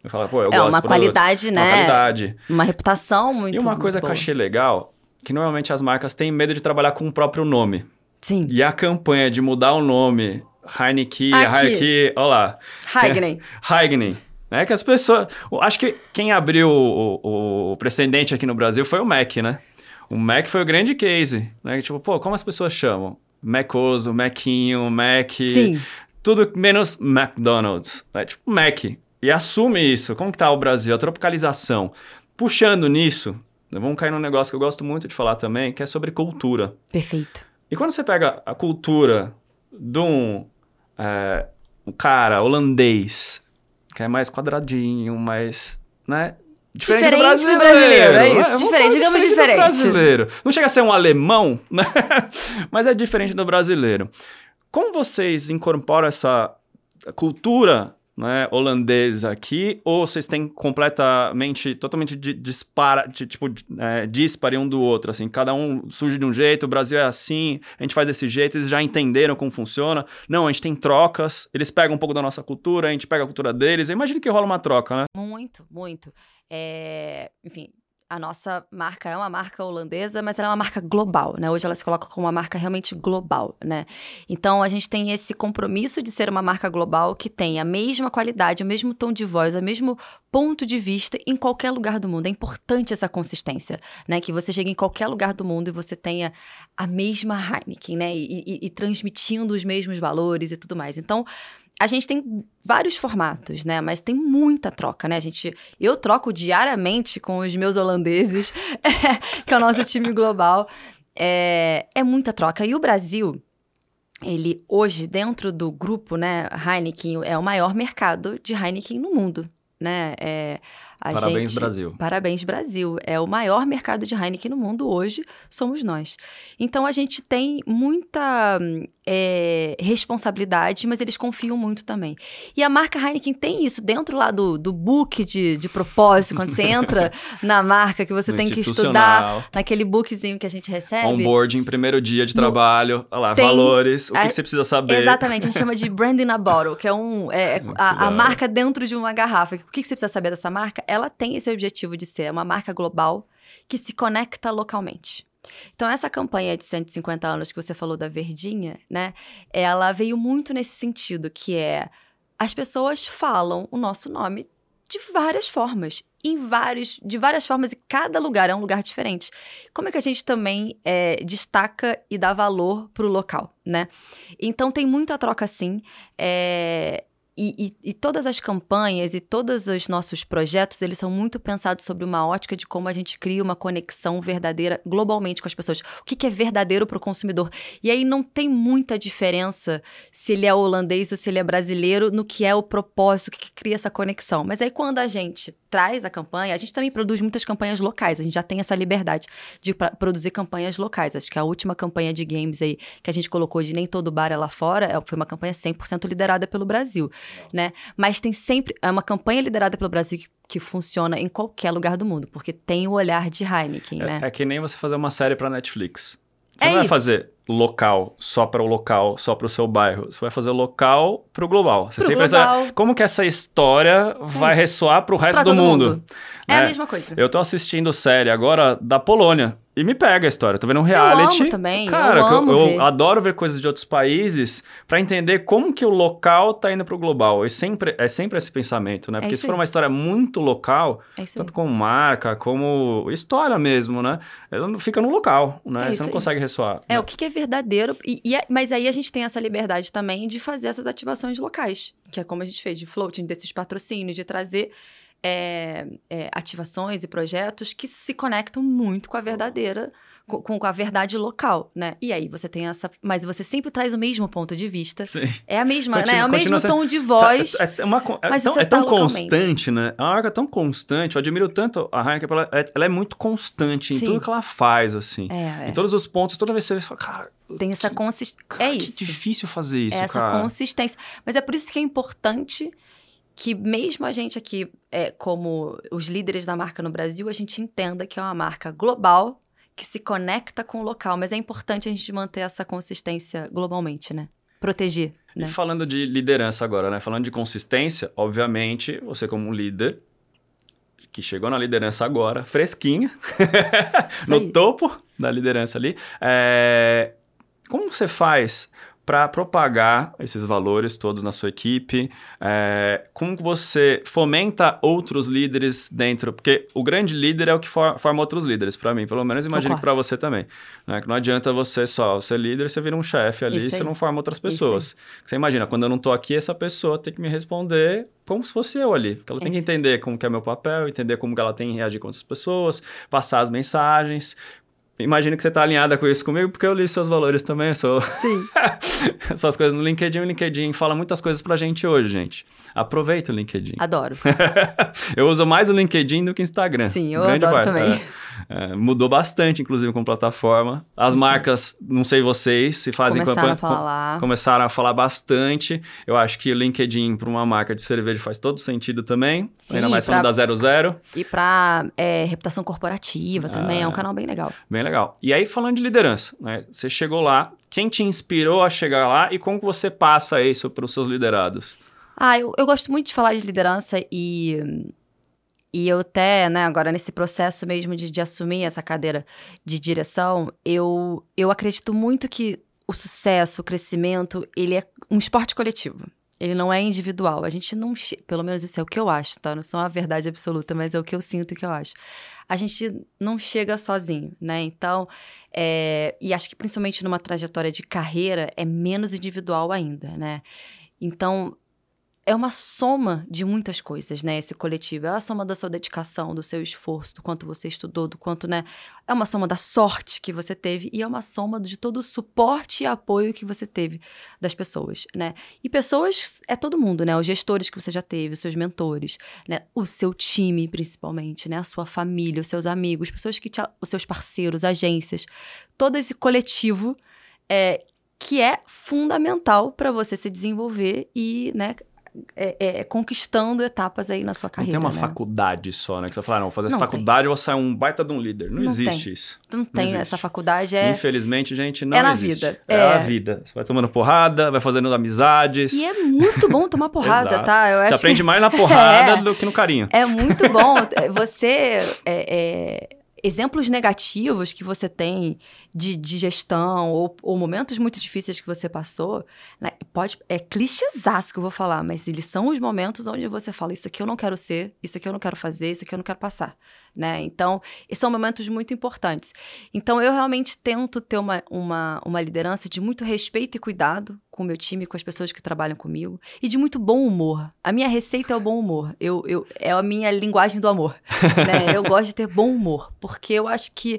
Eu falo, pô, eu é gosto uma desse produto. qualidade, Uma né? qualidade. Uma reputação muito e uma coisa muito que eu boa. achei legal, que normalmente as marcas têm medo de trabalhar com o próprio nome. Sim. E a campanha de mudar o nome, Heineken. Heineken, olha lá, Heineken. Heineken. Né? Que as pessoas. Acho que quem abriu o, o, o precedente aqui no Brasil foi o Mac, né? O Mac foi o grande case. Né? Tipo, pô, como as pessoas chamam? Macoso, Macinho, Mac. Sim. Tudo menos McDonald's. Né? Tipo, Mac. E assume isso. Como que tá o Brasil? A tropicalização. Puxando nisso, vamos cair num negócio que eu gosto muito de falar também, que é sobre cultura. Perfeito. E quando você pega a cultura de um, é, um cara holandês, que é mais quadradinho, mais, né? Diferente do brasileiro, é isso. né? Vamos Diferente, digamos do diferente. brasileiro. Não chega a ser um alemão, né? Mas é diferente do brasileiro. Como vocês incorporam essa cultura né, holandesa aqui, ou vocês têm completamente, totalmente di- dispara, tipo, é, dispare um do outro, assim, cada um surge de um jeito, o Brasil é assim, a gente faz desse jeito, eles já entenderam como funciona, não, a gente tem trocas, eles pegam um pouco da nossa cultura, a gente pega a cultura deles, eu imagino que rola uma troca, né? Muito, muito. É, enfim, a nossa marca é uma marca holandesa, mas ela é uma marca global, né? Hoje ela se coloca como uma marca realmente global, né? Então a gente tem esse compromisso de ser uma marca global que tem a mesma qualidade, o mesmo tom de voz, o mesmo ponto de vista em qualquer lugar do mundo. É importante essa consistência, né? Que você chegue em qualquer lugar do mundo e você tenha a mesma Heineken, né? E, e- e transmitindo os mesmos valores e tudo mais. Então a gente tem vários formatos, né? Mas tem muita troca, né? A gente, eu troco diariamente com os meus holandeses, que é o nosso time global. É, é muita troca. E o Brasil, ele hoje, dentro do grupo, né, Heineken, é o maior mercado de Heineken no mundo, né? É, A Parabéns, gente- Brasil. Parabéns, Brasil. É o maior mercado de Heineken no mundo hoje, somos nós. Então a gente tem muita é, responsabilidade, mas eles confiam muito também. E a marca Heineken tem isso dentro lá do, do book de, de propósito, quando você entra na marca que você No tem que estudar, naquele bookzinho que a gente recebe. Onboarding, primeiro dia de trabalho, olha lá, Tem- valores, o que, a- que você precisa saber. Exatamente, a gente chama de branding na bottle, que é, um, é a, a marca dentro de uma garrafa. O que que você precisa saber dessa marca? Ela tem esse objetivo de ser uma marca global que se conecta localmente. Então, essa campanha de 150 anos que você falou da Verdinha, né? Ela veio muito nesse sentido, que é as pessoas falam o nosso nome de várias formas, em vários, de várias formas, e cada lugar é um lugar diferente. Como é que a gente também é, destaca e dá valor para o local, né? Então tem muita troca sim. é, e, e- e todas as campanhas e todos os nossos projetos, eles são muito pensados sobre uma ótica de como a gente cria uma conexão verdadeira globalmente com as pessoas. O que, que é verdadeiro para o consumidor? E aí não tem muita diferença se ele é holandês ou se ele é brasileiro no que é o propósito, o que, que cria essa conexão. Mas aí quando a gente traz a campanha, a gente também produz muitas campanhas locais, a gente já tem essa liberdade de produzir campanhas locais. Acho que a última campanha de games aí que a gente colocou de Nem Todo Bar é Lá Fora é- foi uma campanha 100% liderada pelo Brasil, né? Mas tem sempre... É uma campanha liderada pelo Brasil que, que funciona em qualquer lugar do mundo, porque tem o olhar de Heineken, né? É, é que nem você fazer uma série pra Netflix. Você É não vai isso. fazer local, só para o local, só para o seu bairro. Você vai fazer local pro global. Você Pro sempre global. pensa, como que essa história vai isso. ressoar pro resto Pra do todo mundo? É a né? mesma coisa. Eu tô assistindo série agora da Polônia. E me pega a história. Tô vendo um reality. amo também, Cara, eu amo eu, ver. adoro ver coisas de outros países pra entender como que o local tá indo pro global. E sempre, é sempre esse pensamento, né? Porque isso se for aí. uma história muito local, É isso aí. tanto como marca, como história mesmo, né? Ela não fica no local, né? É Você não aí. consegue ressoar. É, né? o que, que é verdadeiro. E, e é- mas aí a gente tem essa liberdade também de fazer essas ativações locais, que é como a gente fez, de floating, desses patrocínios, de trazer é, é, ativações e projetos que se conectam muito com a verdadeira, com, com a verdade local, né? E aí você tem essa. Mas você sempre traz o mesmo ponto de vista. Sim. É a mesma, Continua- né? É o mesmo sendo- tom de voz. Tá- É, uma con- é mas tão, é tão tá constante, né? É uma marca tão constante. Eu admiro tanto a Heineken, ela é, ela é muito constante em Sim. tudo que ela faz, assim. É, é. Em todos os pontos, toda vez que você fala, cara, Tem essa consistência. É que isso. difícil fazer isso, É essa cara. consistência. Mas é por isso que é importante que mesmo a gente aqui, é, como os líderes da marca no Brasil, a gente entenda que é uma marca global que se conecta com o local. Mas é importante a gente manter essa consistência globalmente, né? Proteger, E né? falando de liderança agora, né? Falando de consistência, obviamente, você como um líder que chegou na liderança agora, fresquinha, no topo da liderança ali, é, como você faz para propagar esses valores todos na sua equipe? É, como você fomenta outros líderes dentro? Porque o grande líder é o que for- forma outros líderes, para mim, pelo menos imagino que para você também. né? Que não adianta você só ser líder, você vira um chefe ali, Isso você aí. não forma outras Isso pessoas. Você imagina, quando eu não tô aqui, essa pessoa tem que me responder como se fosse eu ali. Porque ela tem que Isso. entender como que é meu papel, entender como que ela tem que reagir com outras pessoas, passar as mensagens. Imagino que você está alinhada com isso comigo, porque eu li seus valores também, eu sou Sim. suas coisas no LinkedIn. O LinkedIn fala muitas coisas pra gente hoje, gente. Aproveita o LinkedIn. Adoro. eu uso mais o LinkedIn do que o Instagram. Sim, eu Grande adoro parte. também. É, é, mudou bastante, inclusive, com plataforma. As Sim. marcas, não sei vocês, se fazem Começaram campanha- a falar. começaram a falar bastante. Eu acho que o LinkedIn para uma marca de cerveja faz todo sentido também. Sim, ainda mais pra- falando da 00. E pra é, reputação corporativa também, é um Ah. canal bem legal. Bem legal. E aí, falando de liderança, né? Você chegou lá, quem te inspirou a chegar lá e como você passa isso para os seus liderados? Ah, eu, eu gosto muito de falar de liderança e, e eu até, né, agora nesse processo mesmo de, de assumir essa cadeira de direção, eu, eu acredito muito que o sucesso, o crescimento, ele é um esporte coletivo. Ele não é individual. A gente não. Pelo menos isso é o que eu acho, tá? Não sou uma verdade absoluta, mas é o que eu sinto e o que eu acho. A gente não chega sozinho, né? Então, é, e acho que principalmente numa trajetória de carreira, é menos individual ainda, né? Então, é uma soma de muitas coisas, né? Esse coletivo. É a soma da sua dedicação, do seu esforço, do quanto você estudou, do quanto, né? É uma soma da sorte que você teve e é uma soma de todo o suporte e apoio que você teve das pessoas, né? E pessoas é todo mundo, né? Os gestores que você já teve, os seus mentores, né? O seu time, principalmente, né? A sua família, os seus amigos, pessoas que te, os seus parceiros, agências, todo esse coletivo é, que é fundamental para você se desenvolver e, né, é, é, conquistando etapas aí na sua carreira. Não tem uma né? faculdade só, né? Que você vai falar, não, vou fazer essa Não faculdade e vou sair um baita de um líder. Não, Não existe tem. isso. Não tem existe. essa faculdade, é... Infelizmente, gente, não é na existe. vida. É, É. a vida. Você vai tomando porrada, vai fazendo amizades. E é muito bom tomar porrada, tá? Eu Você aprende que... mais na porrada É. do que no carinho. É muito bom. Você. Exemplos negativos que você tem de, de gestão ou, ou momentos muito difíceis que você passou, né, pode, é clichêzaço que eu vou falar, mas eles são os momentos onde você fala: Isso aqui eu não quero ser, isso aqui eu não quero fazer, isso aqui eu não quero passar. Né? Então, são momentos muito importantes. Então, eu realmente tento ter uma, uma, uma liderança de muito respeito e cuidado com o meu time, com as pessoas que trabalham comigo, e de muito bom humor. A minha receita é o bom humor. Eu, eu, é a minha linguagem do amor. né? Eu gosto de ter bom humor, porque eu acho que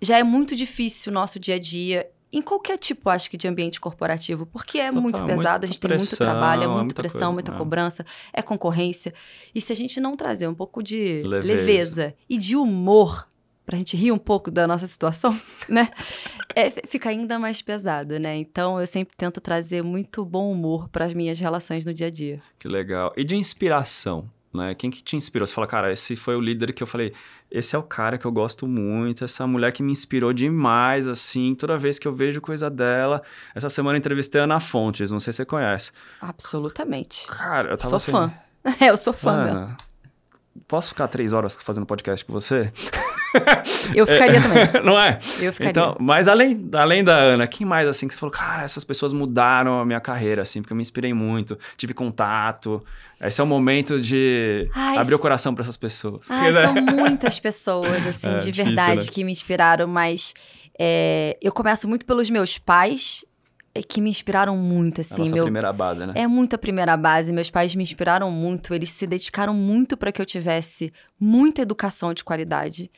já é muito difícil o nosso dia a dia. Em qualquer tipo, acho que, de ambiente corporativo, porque é Total, muito pesado, a gente tem muito pressão, trabalho, é muita pressão, coisa, muita é. cobrança, é concorrência. E se a gente não trazer um pouco de Leveza. leveza, e de humor pra gente rir um pouco da nossa situação, né? É, fica ainda mais pesado, né? Então eu sempre tento trazer muito bom humor para as minhas relações no dia a dia. Que legal. E de inspiração, né? Quem que te inspirou? Você fala, cara, esse foi o líder que eu falei, esse é o cara que eu gosto muito, essa mulher que me inspirou demais, assim, toda vez que eu vejo coisa dela. Essa semana eu entrevistei a Ana Fontes, não sei se você conhece. Absolutamente. Cara, eu tava Sou assim, fã. É, eu sou fã dela. Ana, posso ficar três horas fazendo podcast com você? Eu ficaria também. não é? Eu ficaria. Então, mas além, além da Ana, quem mais assim que você falou, cara, essas pessoas mudaram a minha carreira, assim, porque eu me inspirei muito, tive contato. Esse é o momento de Ai, abrir o coração para essas pessoas. Ai, são muitas pessoas, assim, É, de difícil, verdade, né? que me inspiraram, mas é, eu começo muito pelos meus pais, é, que me inspiraram muito, a assim. nossa meu, primeira base, né? É muito a primeira base. Meus pais me inspiraram muito. Eles se dedicaram muito para que eu tivesse muita educação de qualidade.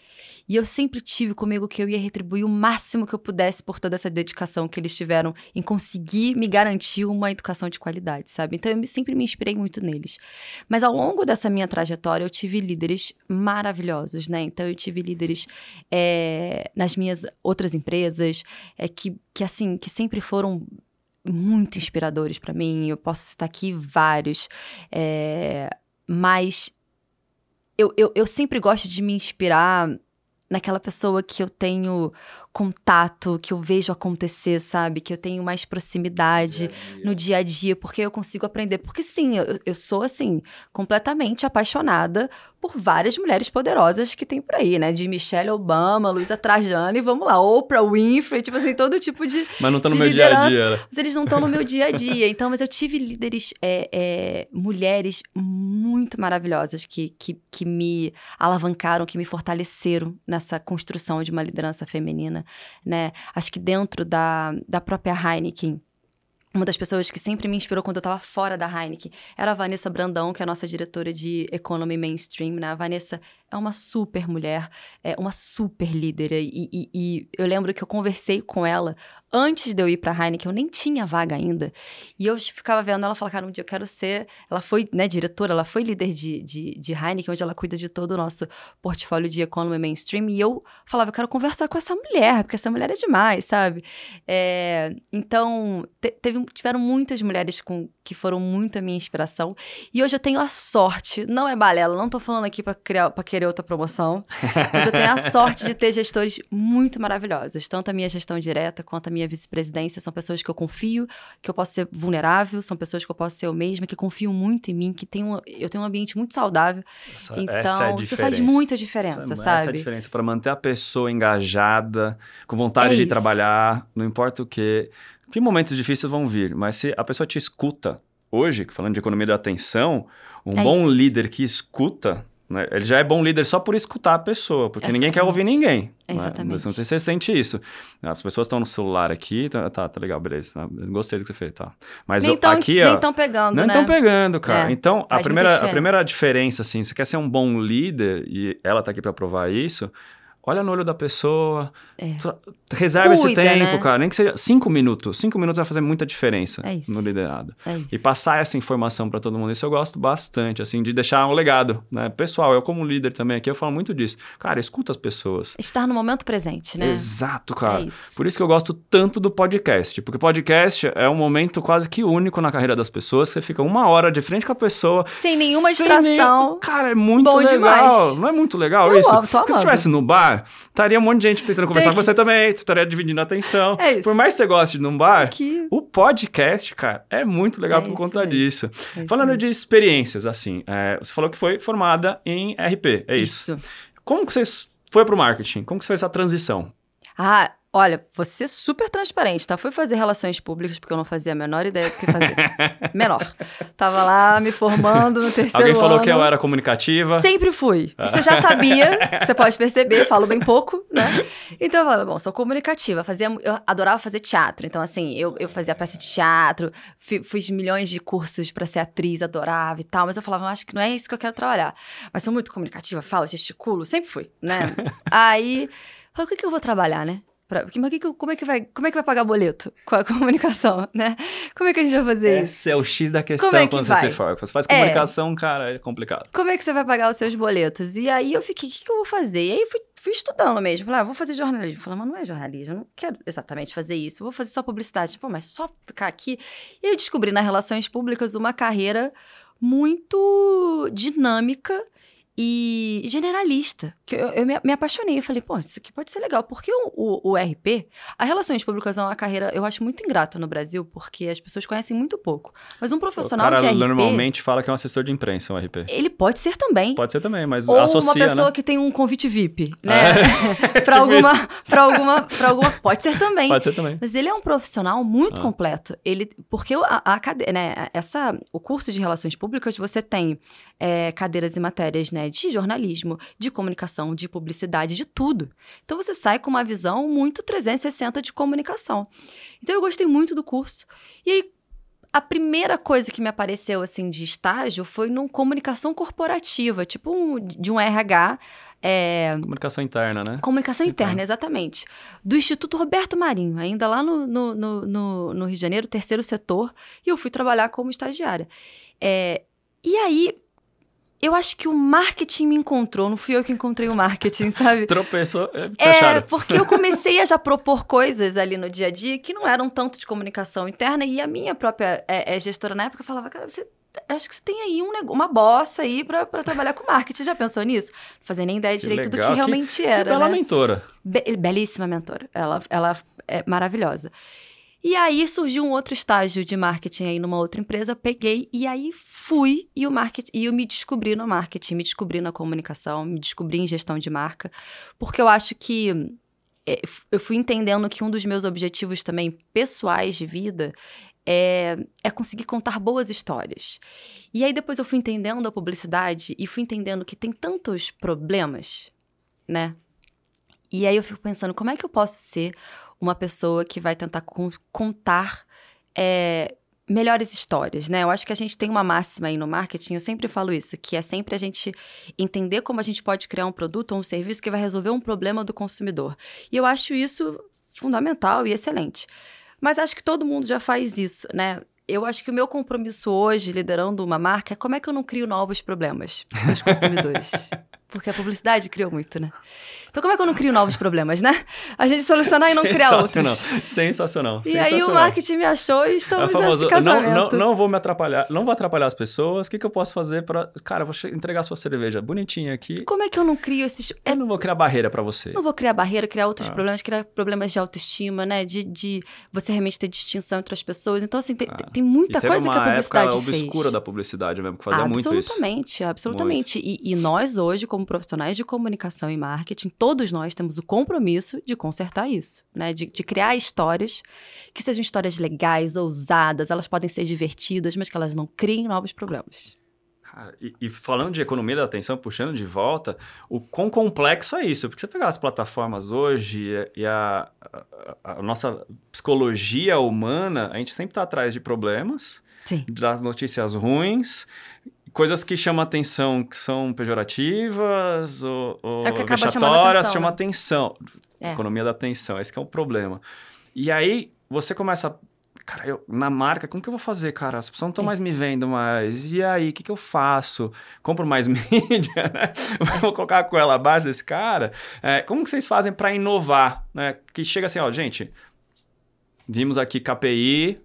E eu sempre tive comigo que eu ia retribuir o máximo que eu pudesse por toda essa dedicação que eles tiveram em conseguir me garantir uma educação de qualidade, sabe? Então eu sempre me inspirei muito neles. Mas ao longo dessa minha trajetória, eu tive líderes maravilhosos, né? Então eu tive líderes é, nas minhas outras empresas, é, que, que assim, que sempre foram muito inspiradores para mim. Eu posso citar aqui vários, é, mas eu, eu, eu sempre gosto de me inspirar naquela pessoa que eu tenho contato, que eu vejo acontecer, sabe? Que eu tenho mais proximidade no dia a dia, porque eu consigo aprender. Porque sim, eu, eu sou, assim, completamente apaixonada por várias mulheres poderosas que tem por aí, né? De Michelle Obama, Luísa Trajano e vamos lá, Oprah Winfrey, tipo assim, todo tipo de, Mas não tá no meu dia a dia. né? mas eles não estão no meu dia a dia. Então, mas eu tive líderes, é, é, mulheres muito maravilhosas que, que, que me alavancaram, que me fortaleceram nessa construção de uma liderança feminina, né? Acho que dentro da, da própria Heineken, uma das pessoas que sempre me inspirou quando eu estava fora da Heineken era a Vanessa Brandão, que é a nossa diretora de Economy Mainstream, né? A Vanessa é uma super mulher, é uma super líder. E, e- e eu lembro que eu conversei com ela antes de eu ir pra Heineken, eu nem tinha vaga ainda. E eu ficava vendo ela falar, cara, um dia eu quero ser. Ela foi, né, diretora, ela foi líder de, de, de Heineken, onde ela cuida de todo o nosso portfólio de Economy Mainstream. E eu falava, eu quero conversar com essa mulher, porque essa mulher é demais, sabe? É, então, te- teve, tiveram muitas mulheres com, que foram muito a minha inspiração. E hoje eu tenho a sorte, não é balela, não tô falando aqui pra, criar, pra querer outra promoção, mas eu tenho a sorte de ter gestores muito maravilhosos. Tanto a minha gestão direta quanto a minha vice-presidência são pessoas que eu confio, que eu posso ser vulnerável, são pessoas que eu posso ser eu mesma, que confiam muito em mim, que tem um, eu tenho um ambiente muito saudável. Essa, então, essa é a isso faz diferença. muita Essa- diferença, essa é a sabe? diferença para manter a pessoa engajada, com vontade É de isso. trabalhar, não importa o que. Que momentos difíceis vão vir, mas se a pessoa te escuta, hoje, falando de economia da atenção, um É bom isso. líder que escuta Né? Ele já é bom líder só por escutar a pessoa, porque ninguém quer ouvir ninguém. É, né? exatamente. Mas Não sei se você sente isso. As pessoas estão no celular aqui, tá, tá, tá legal, beleza. tá, gostei do que você fez, tá. Mas nem o- estão aqui, nem pegando, Não né? estão pegando, cara. É, então, a primeira, a diferença. primeira diferença, assim, você quer ser um bom líder, e ela tá aqui pra provar isso, olha no olho da pessoa, É. reserva esse Cuida, tempo, né? cara. Nem que seja cinco minutos. Cinco minutos vai fazer muita diferença É no liderado. É. E passar essa informação pra todo mundo, isso eu gosto bastante, assim, de deixar um legado, né? Pessoal, eu como líder também aqui, eu falo muito disso. Cara, escuta as pessoas. Estar no momento presente, né? Exato, cara. É isso. Por isso que eu gosto tanto do podcast, porque podcast é um momento quase que único na carreira das pessoas. Você fica uma hora de frente com a pessoa. Sem nenhuma sem distração. Cara, é muito Bom legal. demais. Não é muito legal Eu isso? amo, porque se estivesse no bar, estaria um monte de gente tentando conversar Tem com você também, você estaria dividindo a atenção. É isso. Por mais que você goste de num bar, Que... o podcast, cara, é muito legal É por isso conta mesmo. disso. é isso Falando de experiências, assim, é, você falou que foi formada em RP, é isso. Como que você foi pro marketing? Como que você fez essa transição? Ah, olha, vou ser super transparente, tá? Fui fazer relações públicas porque eu não fazia a menor ideia do que fazer. Menor. Tava lá me formando no terceiro Alguém falou ano. que eu era comunicativa. Sempre fui. Isso eu já sabia, você pode perceber, falo bem pouco, né? Então eu falava, bom, sou comunicativa, fazia, eu adorava fazer teatro. Então, assim, eu, eu fazia peça de teatro, fi- fiz milhões de cursos pra ser atriz, adorava e tal, mas eu falava, acho que não é isso que eu quero trabalhar. Mas sou muito comunicativa, falo, gesticulo, sempre fui, né? Aí, falei, o que, que eu vou trabalhar, né? Pra, porque- mas que como, é que vai, como é que vai pagar boleto com a comunicação, né? Como é que a gente vai fazer isso? Esse é o X da questão Como é que quando vai? você se forma. Você faz É. comunicação, cara, é complicado. como é que você vai pagar os seus boletos? E aí eu fiquei, o que, que eu vou fazer? E aí fui, fui estudando mesmo. Falei, ah, vou fazer jornalismo. Falei, mas não é jornalismo, eu não quero exatamente fazer isso. Eu vou fazer só publicidade. Pô, mas só ficar aqui. E aí eu descobri nas relações públicas uma carreira muito dinâmica e generalista. Que eu, eu me, me apaixonei. Eu falei, pô, isso aqui pode ser legal. Porque o, o, o RP, a Relações Públicas é uma carreira, eu acho muito ingrata no Brasil, porque as pessoas conhecem muito pouco. Mas um O profissional cara de RP, normalmente fala que é um assessor de imprensa, um RP. ele pode ser também. Pode ser também, mas Ou associa, uma pessoa né? que tem um convite VIP, né? pra, Tipo alguma, pra, alguma, pra alguma. Pode ser também. Pode ser também. Mas ele é um profissional muito Ah. completo. Ele, porque o- a, a né, essa, o curso de relações públicas, você tem é, cadeiras e matérias né, de jornalismo, de comunicação, de publicidade, de tudo. Então você sai com uma visão muito 360 de comunicação. Então eu gostei muito do curso. E aí, a primeira coisa que me apareceu assim de estágio foi num comunicação corporativa, tipo um- de um RH. é, Comunicação interna, né? Comunicação Interna. interna, exatamente. Do Instituto Roberto Marinho, ainda lá no, no, no, no- Rio de Janeiro, terceiro setor, e eu fui trabalhar como estagiária. É, e aí, eu acho que o marketing me encontrou, não fui eu que encontrei o marketing, sabe? Tropeçou, é, te É, acharam. porque eu comecei a já propor coisas ali no dia a dia que não eram tanto de comunicação interna, e a minha própria é, é, gestora na época falava, cara, você. Acho que você tem aí um, uma bossa aí pra, pra trabalhar com marketing. Já pensou nisso? Não fazia nem ideia Que direito do legal, que que- realmente Que era. bela né? mentora. Be- belíssima mentora. Ela, ela é maravilhosa. E aí surgiu um outro estágio de marketing aí numa outra empresa, peguei e aí fui e o marketing e eu me descobri no marketing, me descobri na comunicação, me descobri em gestão de marca, porque eu acho que é, eu fui entendendo que um dos meus objetivos também pessoais de vida é, é conseguir contar boas histórias. E aí depois eu fui entendendo a publicidade e fui entendendo que tem tantos problemas, né? E aí eu fico pensando, como é que eu posso ser uma pessoa que vai tentar con- contar é, melhores histórias, né? Eu acho que a gente tem uma máxima aí no marketing, eu sempre falo isso, que é sempre a gente entender como a gente pode criar um produto ou um serviço que vai resolver um problema do consumidor. E eu acho isso fundamental e excelente. Mas acho que todo mundo já faz isso, né? Eu acho que o meu compromisso hoje, liderando uma marca, é como é que eu não crio novos problemas para os consumidores. Porque a publicidade criou muito, né? Então, como é que eu não crio novos problemas, né? A gente solucionar e não criar Sensacional. outros. Sensacional. E aí o sensacional. marketing me achou e É estamos famoso, nesse não, casamento. não, não vou me atrapalhar, não vou atrapalhar as pessoas. O que, que eu posso fazer para, cara, vou entregar sua cerveja bonitinha aqui. Como é que eu não crio esses... É, Eu não vou criar barreira para você. não vou criar barreira, criar outros Ah. problemas, criar problemas de autoestima, né? De, de você realmente ter distinção entre as pessoas. Então, assim, tem, Ah. tem muita e teve coisa que a publicidade época fez. obscura da publicidade mesmo, que fazia muito isso. absolutamente, absolutamente. E, e nós hoje, como profissionais de comunicação e marketing, todos nós temos o compromisso de consertar isso, né? De, de criar histórias que sejam histórias legais, ousadas, elas podem ser divertidas, mas que elas não criem novos problemas. E, e, falando de economia da atenção, puxando de volta, o quão complexo é isso? Porque você pegar as plataformas hoje e a, a, a nossa psicologia humana, a gente sempre está atrás de problemas, Sim. das notícias ruins, coisas que chamam atenção, que são pejorativas ou, ou é vexatórias, chamam atenção. É. Economia da atenção, esse é o problema. E aí você começa cara, eu, na marca, como que eu vou fazer, cara? As pessoas não estão mais me vendo mais. E aí, o que, que eu faço? Compro mais mídia, né? Vou colocar a coela abaixo desse cara. É, como que vocês fazem para inovar? Né? Que chega assim, ó, gente, vimos aqui KPI,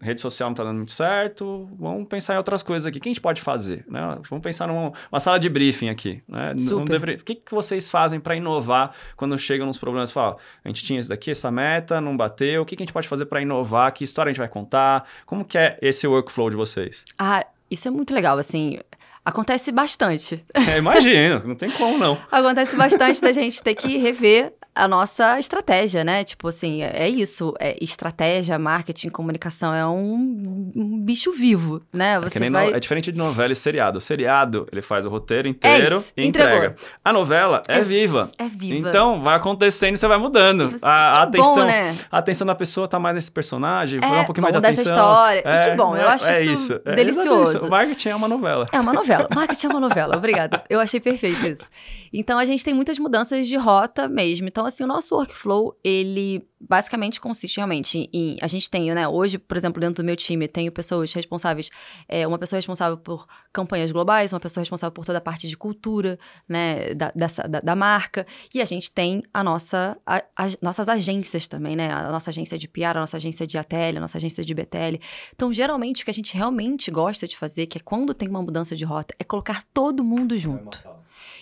rede social não está dando muito certo, vamos pensar em outras coisas aqui. O que a gente pode fazer? Né? Vamos pensar numa sala de briefing aqui. Né? O que, que vocês fazem para inovar quando chegam nos problemas? Fala, a gente tinha isso daqui, essa meta, não bateu. O que, que a gente pode fazer para inovar? Que história a gente vai contar? Como que é esse workflow de vocês? Ah, isso é muito legal, assim... Acontece bastante. É, imagino, não tem como não. Acontece bastante da gente ter que rever a nossa estratégia, né? Tipo assim, é, é isso. É estratégia, marketing, comunicação é um, um bicho vivo, né? É Você é, vai... no... é diferente de novela e seriado. O seriado, ele faz o roteiro inteiro é e entregou. entrega. A novela é, é, viva. É viva. Então, vai acontecendo e você vai mudando. A, a atenção, bom, né? a atenção da pessoa tá mais nesse personagem, é, um pouquinho mais de atenção. dessa história. e que bom, eu acho isso, isso. delicioso. Isso. O marketing é uma novela. É uma novela. marketing é uma novela. Obrigada. Eu achei perfeito isso. Então, a gente tem muitas mudanças de rota mesmo. Então, assim, o nosso workflow Flow, ele basicamente consiste realmente em. A gente tem, né? Hoje, por exemplo, dentro do meu time, tenho pessoas responsáveis. É, uma pessoa responsável por campanhas globais, uma pessoa responsável por toda a parte de cultura, né? Da, dessa, da, da marca. E a gente tem a nossa, a, as nossas agências também, né? A nossa agência de PR, a nossa agência de ATL, a nossa agência de BTL. Então, geralmente, o que a gente realmente gosta de fazer, que é quando tem uma mudança de rota, é colocar todo mundo junto.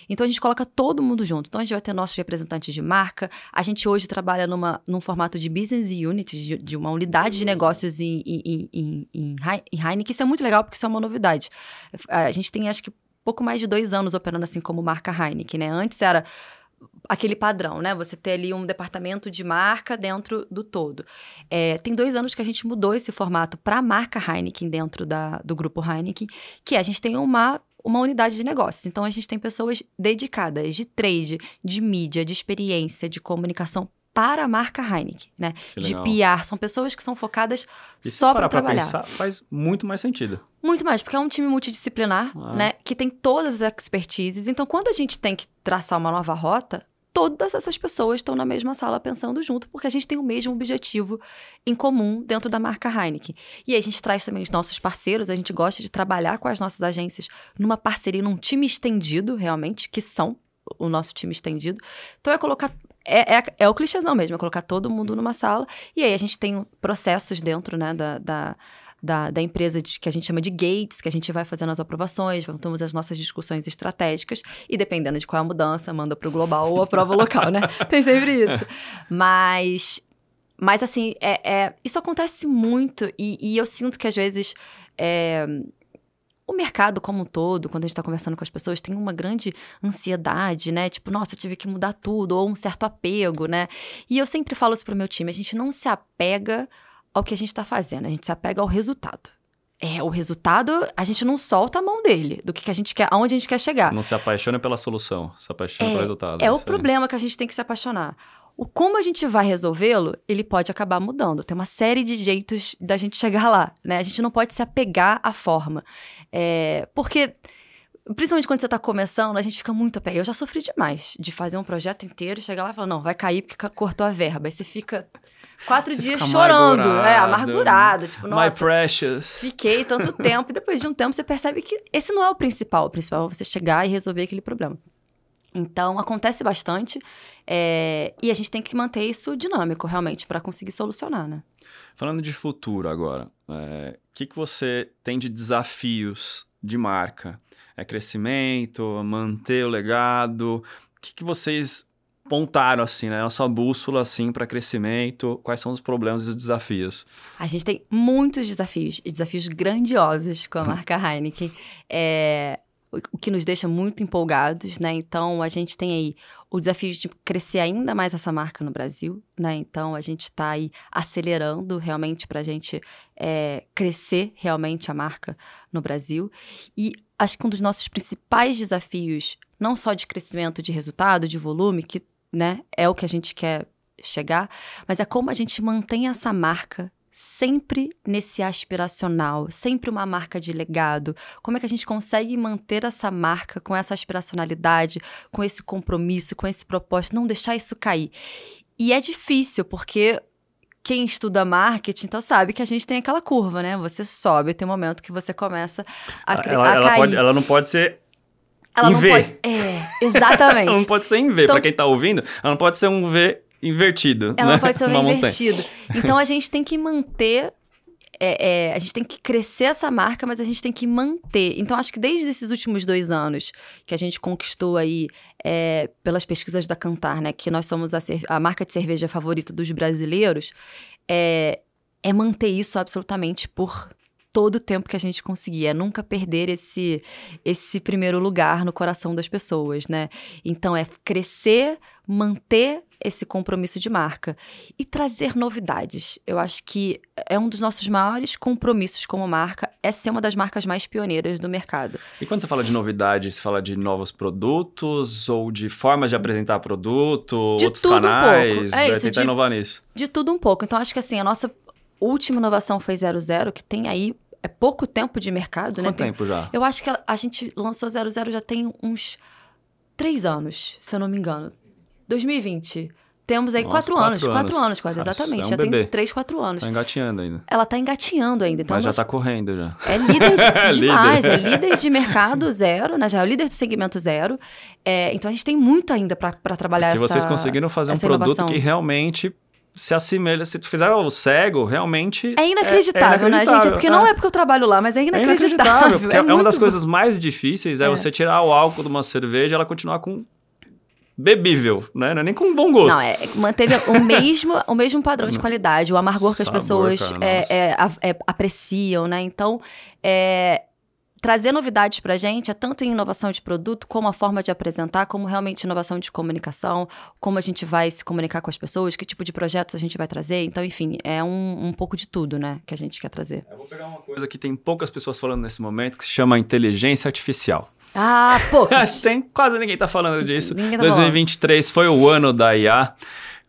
Então a gente coloca todo mundo junto. Então a gente vai ter nossos representantes de marca. A gente hoje trabalha numa, num formato de business unit, de, de uma unidade de negócios em, em, em, em, Heineken. Isso é muito legal porque isso é uma novidade. A gente tem, acho que, pouco mais de dois anos operando assim como marca Heineken, né? Antes era aquele padrão, né? Você ter ali um departamento de marca dentro do todo. É, tem dois anos que a gente mudou esse formato para a marca Heineken dentro da, do grupo Heineken, que a gente tem uma uma unidade de negócios. Então, a gente tem pessoas dedicadas de trade, de mídia, de experiência, de comunicação para a marca Heineken, né? De PR. São pessoas que são focadas e só para trabalhar. Pensar, faz muito mais sentido. Muito mais, porque é um time multidisciplinar, ah. né? Que tem todas as expertises. Então, quando a gente tem que traçar uma nova rota, todas essas pessoas estão na mesma sala pensando junto, porque a gente tem o mesmo objetivo em comum dentro da marca Heineken. E a gente traz também os nossos parceiros, a gente gosta de trabalhar com as nossas agências numa parceria, num time estendido, realmente, que são o nosso time estendido. Então é colocar. É, é, é o clichêzão mesmo, é colocar todo mundo numa sala. E aí a gente tem processos dentro né, da, da da, da empresa de, que a gente chama de gates, que a gente vai fazendo as aprovações, vamos as nossas discussões estratégicas e dependendo de qual é a mudança, manda para o global ou aprova o local, né? Tem sempre isso. Mas, mas assim, é, é isso acontece muito e, e, eu sinto que às vezes é, o mercado como um todo, quando a gente está conversando com as pessoas, tem uma grande ansiedade, né? Tipo, nossa, tive que mudar tudo, ou um certo apego, né? E eu sempre falo isso pro meu time, a gente não se apega ao que a gente está fazendo, a gente se apega ao resultado. É, o resultado, a gente não solta a mão dele, do que, que a gente quer, aonde a gente quer chegar. Não se apaixona pela solução, se apaixona é, pelo resultado. É o problema que a gente tem que se apaixonar. O como a gente vai resolvê-lo, ele pode acabar mudando. Tem uma série de jeitos da gente chegar lá, né? A gente não pode se apegar à forma. É, porque Principalmente quando você está começando, a gente fica muito apegado. Eu já sofri demais de fazer um projeto inteiro, chegar lá e falar, não, vai cair porque cortou a verba. Aí você fica quatro você dias chorando, amargurado. é, amargurado. Tipo, nossa, My precious. Fiquei tanto tempo. E depois de um tempo você percebe que esse não é o principal. O principal é você chegar e resolver aquele problema. Então, acontece bastante. É, e a gente tem que manter isso dinâmico, realmente, para conseguir solucionar, né? Falando de futuro agora, o é, que, que você tem de desafios de marca? É crescimento, manter o legado? O que, que vocês pontaram assim, né? A sua bússola assim para crescimento, quais são os problemas e os desafios? A gente tem muitos desafios, e desafios grandiosos com a marca Heineken. É, o que nos deixa muito empolgados, né? Então, a gente tem aí o desafio de crescer ainda mais essa marca no Brasil, né? Então, a gente está aí acelerando realmente para a gente é, crescer realmente a marca no Brasil. E acho que um dos nossos principais desafios, não só de crescimento de resultado, de volume, que né, é o que a gente quer chegar, mas é como a gente mantém essa marca sempre nesse aspiracional, sempre uma marca de legado. Como é que a gente consegue manter essa marca com essa aspiracionalidade, com esse compromisso, com esse propósito, não deixar isso cair? E é difícil, porque quem estuda marketing, então sabe que a gente tem aquela curva, né? Você sobe, tem um momento que você começa a, ela, a ela cair. Pode, ela não pode ser ela em não V. pode. É, exatamente. ela não pode ser em V. Então- Pra quem tá ouvindo, ela não pode ser um V invertido. Ela né? não pode ser um montanha. invertido. Então a gente tem que manter. é, é, a gente tem que crescer essa marca, mas a gente tem que manter. Então, acho que desde esses últimos dois anos que a gente conquistou aí é, pelas pesquisas da Cantar, né? Que nós somos a, a marca de cerveja favorita dos brasileiros, é, é manter isso absolutamente por todo o tempo que a gente conseguir. É nunca perder esse, esse primeiro lugar no coração das pessoas, né? Então, é crescer, manter esse compromisso de marca e trazer novidades. Eu acho que é um dos nossos maiores compromissos como marca, é ser uma das marcas mais pioneiras do mercado. E quando você fala de novidade, você fala de novos produtos ou de formas de apresentar produto, De outros tudo um canais? pouco. É vai isso, tentar de- inovar nisso. De tudo um pouco. Então, acho que assim, a nossa última inovação foi 00, que tem aí é pouco tempo de mercado, né? Quanto Tem- tempo já? Eu acho que a, gente lançou 00 já tem uns três anos, se eu não me engano. 2020. Temos aí Nossa, quatro, quatro anos, anos. quatro anos quase, Nossa, exatamente. é um já bebê. tem três, quatro anos. Tá engatinhando ainda. Ela tá engatinhando ainda. Então Mas já nós- tá correndo já. É líder É de, demais, líder. é líder de mercado zero, né? Já é o líder do segmento zero. É, então a gente tem muito ainda para trabalhar Que essa vocês conseguiram fazer um produto inovação. que realmente se assemelha. Se tu fizer o cego, realmente. É inacreditável, né, gente? inacreditável, Porque não é porque eu trabalho lá, mas é É inacreditável. inacreditável, porque é, uma das bom. coisas mais difíceis é, É. você tirar o álcool de uma cerveja e ela continuar com bebível, né? Não é nem com bom gosto. Não, é, manteve o mesmo, o mesmo padrão de qualidade, o amargor que as Sabor, pessoas cara, é, é, é, apreciam, né? Então, é, trazer novidades pra gente é tanto em inovação de produto, como a forma de apresentar, como realmente inovação de comunicação, como a gente vai se comunicar com as pessoas, que tipo de projetos a gente vai trazer. Então, enfim, é um, um pouco de tudo, né, que a gente quer trazer. Eu vou pegar uma coisa que tem poucas pessoas falando nesse momento, que se chama inteligência artificial. Ah, pô! tem quase ninguém tá falando disso. Ninguém tá 2023 foi o ano da IA.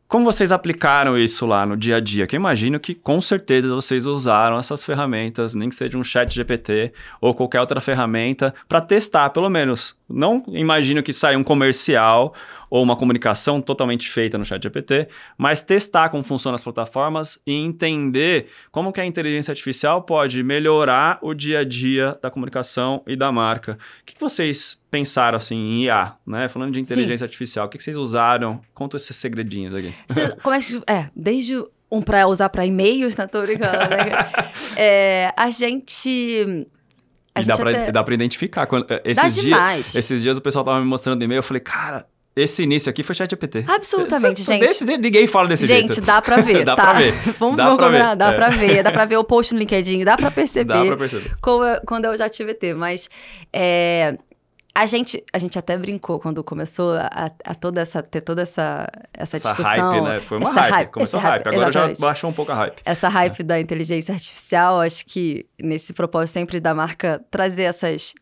Como vocês aplicaram isso lá no dia a dia? Que eu imagino que com certeza vocês usaram essas ferramentas, nem que seja um chat GPT ou qualquer outra ferramenta, para testar, pelo menos. Não imagino que saia um comercial ou uma comunicação totalmente feita no chat GPT, mas testar como funcionam as plataformas e entender como que a inteligência artificial pode melhorar o dia a dia da comunicação e da marca. O que que vocês pensaram assim em IA, né? Falando de inteligência artificial, o que que vocês usaram? Conta esses segredinhos aqui. Você- como é que. É, desde um pra usar pra e-mails, né? Tô brincando, né? É, a gente. A e dá pra, até- dá pra identificar. Quando, Dá esses, dias, demais. esses dias o pessoal tava me mostrando e-mail, eu falei, cara, esse início aqui foi chat GPT. Absolutamente, Esse- gente. Desse, ninguém fala desse Gente, jeito. dá pra ver, Dá tá? pra ver. Vamos, Dá vamos pra ver, dá é. pra ver. Dá pra ver o post no LinkedIn, dá pra perceber Dá pra perceber. eu- quando eu já tive T. Mas é, a, gente, a gente até brincou quando começou a, a toda essa, ter toda essa, essa, Essa discussão. hype, né? Foi uma essa hype. Começou esse hype. Agora já exatamente. baixou um pouco a hype. essa hype da inteligência artificial, acho que nesse propósito sempre da marca trazer essas,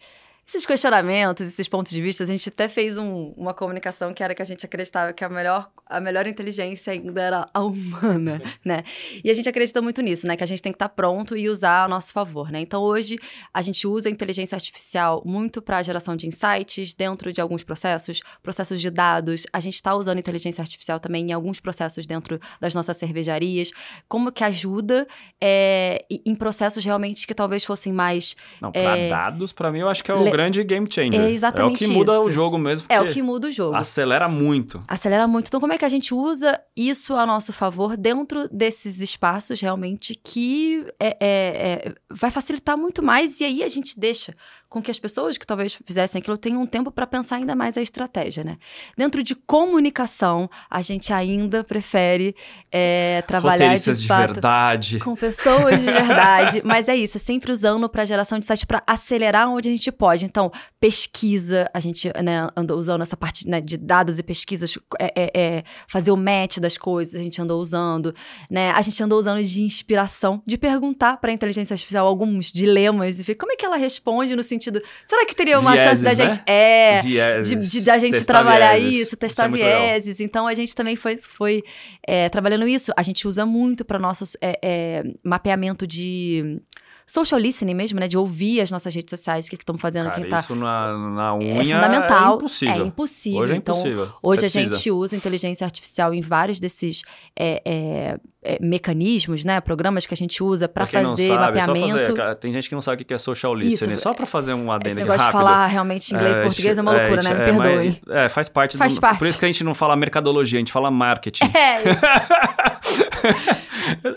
esses questionamentos, esses pontos de vista, a gente até fez um- uma comunicação que era que a gente acreditava que a melhor, a melhor inteligência ainda era a humana, né? E a gente acredita muito nisso, né? Que a gente tem que estar pronto e usar a nosso favor, né? Então hoje a gente usa a inteligência artificial muito para a geração de insights dentro de alguns processos, processos de dados. A gente está usando inteligência artificial também em alguns processos dentro das nossas cervejarias. Como que ajuda é, em processos realmente que talvez fossem mais Não, pra É, dados, pra mim, eu acho que é o grande game changer. É exatamente É o que muda isso. o jogo mesmo. é o que muda o jogo. Acelera muito. Acelera muito. Então, como é que a gente usa isso a nosso favor dentro desses espaços realmente que é, é- é- vai facilitar muito mais e aí a gente deixa com que as pessoas que talvez fizessem aquilo tenham um tempo para pensar ainda mais a estratégia, né? Dentro de comunicação, a gente ainda prefere é, trabalhar de de, fato verdade. com pessoas de verdade. Mas é isso, é sempre usando para geração de sites para acelerar onde a gente pode. Então, pesquisa, a gente né, andou usando essa parte né, de dados e pesquisas, é, é, é, fazer o match das coisas, a gente andou usando, né? A gente andou usando de inspiração, de perguntar para a inteligência artificial alguns dilemas e ver como é que ela responde no sentido, será que teria uma Vieses, chance da né? gente, é, de, Vieses, de da gente trabalhar vieses. isso, testar é muito legal. vieses. Então a gente também foi, foi é, trabalhando isso. A gente usa muito para nosso é, é, mapeamento de social listening mesmo, né? De ouvir as nossas redes sociais, o que estão fazendo, Cara, quem tá. isso na, na unha É fundamental. é impossível. É impossível. Hoje é então, impossível. Hoje Você a precisa. gente usa inteligência artificial em vários desses é, é, é, mecanismos, né? Programas que a gente usa para fazer sabe, mapeamento. Só fazer, tem gente que não sabe o que é social listening. Isso, só pra fazer um adendo aqui rápido. de falar realmente inglês e É, português é uma é, loucura, né? Me é, perdoem. é, faz parte. Faz do, parte. Por isso que a gente não fala mercadologia, a gente fala marketing. É, isso.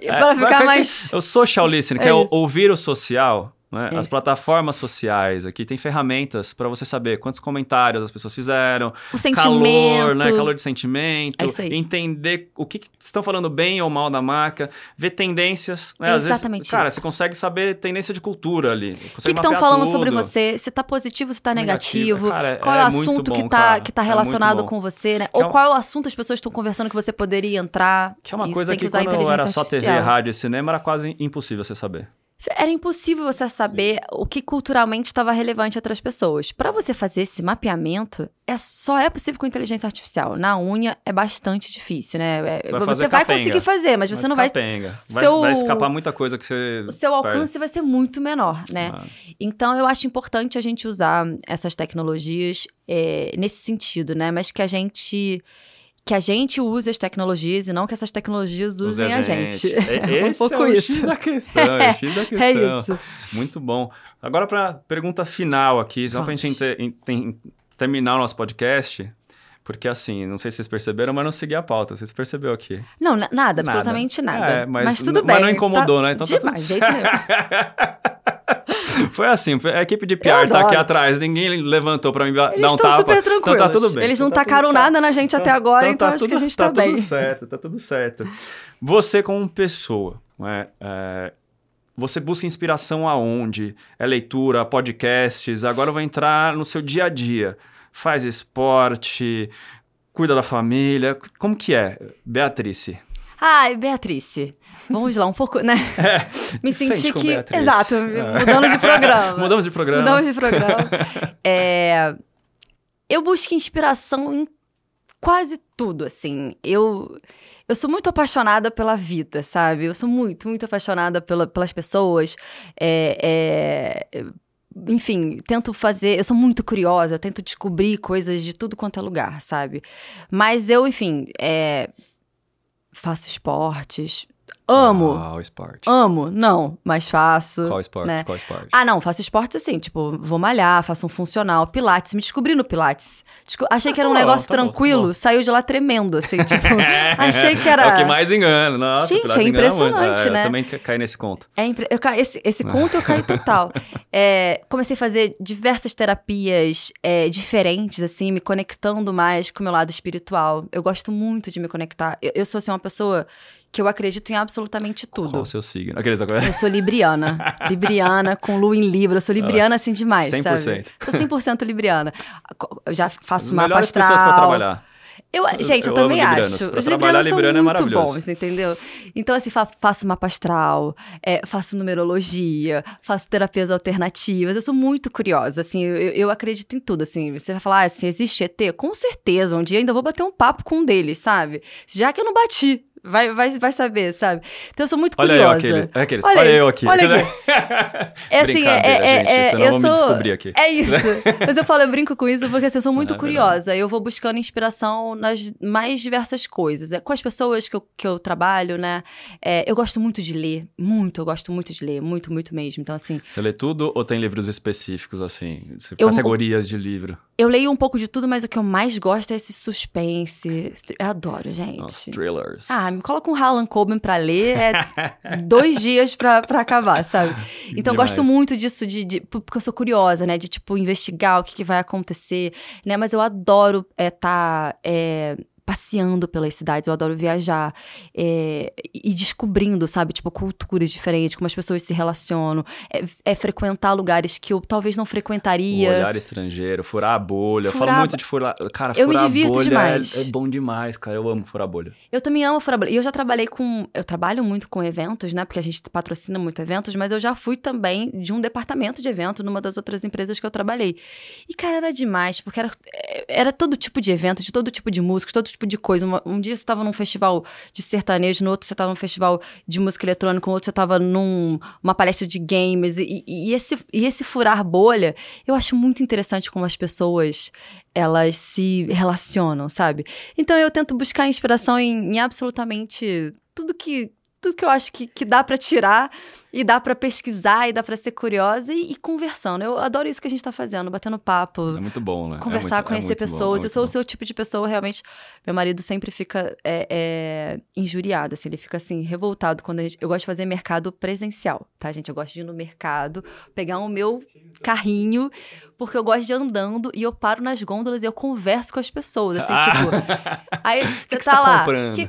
É, pra ficar mais- O social listening, que É é, ouvir o social. né? É As plataformas sociais aqui tem ferramentas pra você saber quantos comentários as pessoas fizeram, O calor, né? Calor de sentimento, É entender o que, que estão falando bem ou mal da marca, ver tendências. Né? Às Exatamente vezes, cara, isso. você consegue saber tendência de cultura ali. O que estão falando tudo. sobre você? Se tá positivo, se tá negativo. Cara, qual é o é muito assunto que, bom, tá, cara. que tá É relacionado com você, né? Que é Ou um- qual é o assunto as pessoas estão conversando que você poderia entrar. Que é uma Isso coisa tem que, a quando era só TV, artificial. rádio e cinema era quase impossível você saber. Era impossível você saber o que culturalmente estava relevante a outras pessoas. Para você fazer esse mapeamento, é só é possível com inteligência artificial. Na unha é bastante difícil, né? É- Você vai Você vai conseguir fazer, mas você não vai. capenga. Vai, Seu- vai escapar muita coisa que você. O seu alcance vai ser muito menor, né? Ah, Então, eu acho importante a gente usar essas tecnologias é, nesse sentido, né? Mas que a gente que a gente use as tecnologias e não que essas tecnologias use usem a gente. É, um esse pouco é o isso. X da questão. É, X da questão. É isso. Muito bom. Agora, para pergunta final aqui, só para a gente terminar o nosso podcast. Porque assim, não sei se vocês perceberam, mas não segui a pauta. Vocês perceberam aqui. Não, na- nada, Nada. absolutamente nada. É, mas mas, tudo bem. mas não incomodou, tá né? Então tá tudo demais, jeito nenhum. Foi assim, a equipe de PR tá aqui atrás, ninguém levantou pra dar Eles um estão tapa. super Então tranquilos. tá tudo bem. Eles Então não tá tacaram tudo- tá- nada na gente até agora, então, tá acho que a tudo- gente tá, tá bem. tudo certo, tá tudo certo. Você como pessoa, né, é, você busca inspiração aonde? É leitura, podcasts, agora eu vou entrar no seu dia a dia. Faz esporte, cuida da família, como que é, Beatrice? Ai, Beatrice. Vamos lá, um pouco, né? Me frente senti que. Beatrice. Exato, É. mudando de programa. Mudamos de programa. Mudamos de programa. É, eu busco inspiração em quase tudo, assim. Eu, eu sou muito apaixonada pela vida, sabe? Eu sou muito, muito apaixonada pela, pelas pessoas. É, é, enfim, tento fazer. Eu sou muito curiosa, eu tento descobrir coisas de tudo quanto é lugar, sabe? Mas eu, enfim, é, faço esportes. Amo. Qual esporte? Amo. Não, mas faço. Qual esporte? né? Qual esporte? Ah, não, faço esportes assim, tipo, vou malhar, faço um funcional, pilates, me descobri no pilates. Desco- achei Ah, que era um tá bom, negócio tá bom, tá tranquilo, bom. saiu de lá tremendo, assim, tipo, achei que É o era... que mais engana. Nossa, Gente, é muito. impressionante, É, né? Eu também ca- caí nesse conto. É impre- eu ca- esse, esse conto eu caí total. É, comecei a fazer diversas terapias é, diferentes, assim, me conectando mais com o meu lado espiritual. Eu gosto muito de me conectar. Eu, eu sou, assim, uma pessoa que eu acredito em absolutamente tudo. Qual o seu signo? Aqueles agora. Eu sou libriana. libriana com lua em Libra. Eu sou libriana assim demais, 100%. sabe? Sou 100% libriana. Eu já faço As mapa melhores astral. pessoas pra trabalhar. Eu, gente, eu, eu também acho. Pra Os trabalhar librianos são libriano é muito maravilhoso. bons, entendeu? Então, assim, fa- faço mapa astral, é, faço numerologia, faço terapias alternativas. Eu sou muito curiosa, assim, eu, eu- acredito em tudo, assim. Você vai falar, ah, se existe ET? Com certeza, um dia ainda vou bater um papo com um deles, sabe? Já que eu não bati. Vai, vai, vai saber, sabe? Então eu sou muito Olha eu curiosa. aquele. É aqueles. Olha Olha, eu aqui. olha É assim, é, Brincadeira, é, gente, é, eu sou... me descobrir aqui. É isso. Mas eu falo, eu brinco com isso porque assim, eu sou muito É curiosa. Eu vou buscando inspiração nas mais diversas coisas. É, com as pessoas que eu, que eu trabalho, né? É, eu gosto muito de ler. Muito, eu gosto muito de ler. Muito, muito mesmo. Então, assim, Você lê tudo ou tem livros específicos, assim? Eu- Categorias de livro? eu leio um pouco de tudo, mas o que eu mais gosto é esse suspense. Eu adoro, gente. Nossa, thrillers. Ah, me coloca um Harlan Coben pra ler, é dois dias pra, pra acabar, sabe? Então, eu gosto muito disso, de, de- porque eu sou curiosa, né? De, tipo, investigar o que, que vai acontecer, né? Mas eu adoro estar passeando pelas cidades, eu adoro viajar. É, e descobrindo, sabe? Tipo, culturas diferentes, como as pessoas se relacionam. É, é, frequentar lugares que eu talvez não frequentaria. O olhar estrangeiro, furar a bolha. Furar... Eu falo muito de furar. Cara, eu furar me divirto bolha demais. É, é, bom demais, cara. Eu amo furar a bolha. Eu também amo furar a bolha. E eu já trabalhei com. Eu trabalho muito com eventos, né? Porque a gente patrocina muito eventos, mas eu já fui também de um departamento de evento numa das outras empresas que eu trabalhei. E, cara, era demais, porque era, era todo tipo de evento, de todo tipo de música, todo tipo de coisa. Um, um dia você estava num festival de sertanejo, no outro você estava num festival de música eletrônica, no outro você estava numa palestra de games. E, e, esse, e esse furar bolha, eu acho muito interessante como as pessoas elas se relacionam, sabe? Então eu tento buscar inspiração em, em absolutamente tudo que tudo que eu acho que, que dá para tirar e dá para pesquisar e dá para ser curiosa e, e, conversando. Eu adoro isso que a gente tá fazendo, batendo papo. É muito bom, né? É Conversar, é muito, conhecer é pessoas. Bom, eu sou bom. o seu tipo de pessoa, realmente. Meu marido sempre fica é, é, injuriado, assim, ele fica assim, revoltado quando a gente. Eu gosto de fazer mercado presencial, tá, gente? Eu gosto de ir no mercado, pegar o meu carrinho, porque eu gosto de ir andando e eu paro nas gôndolas e eu converso com as pessoas, assim, ah. tipo. Aí você que tá, que tá lá. Comprando? Que,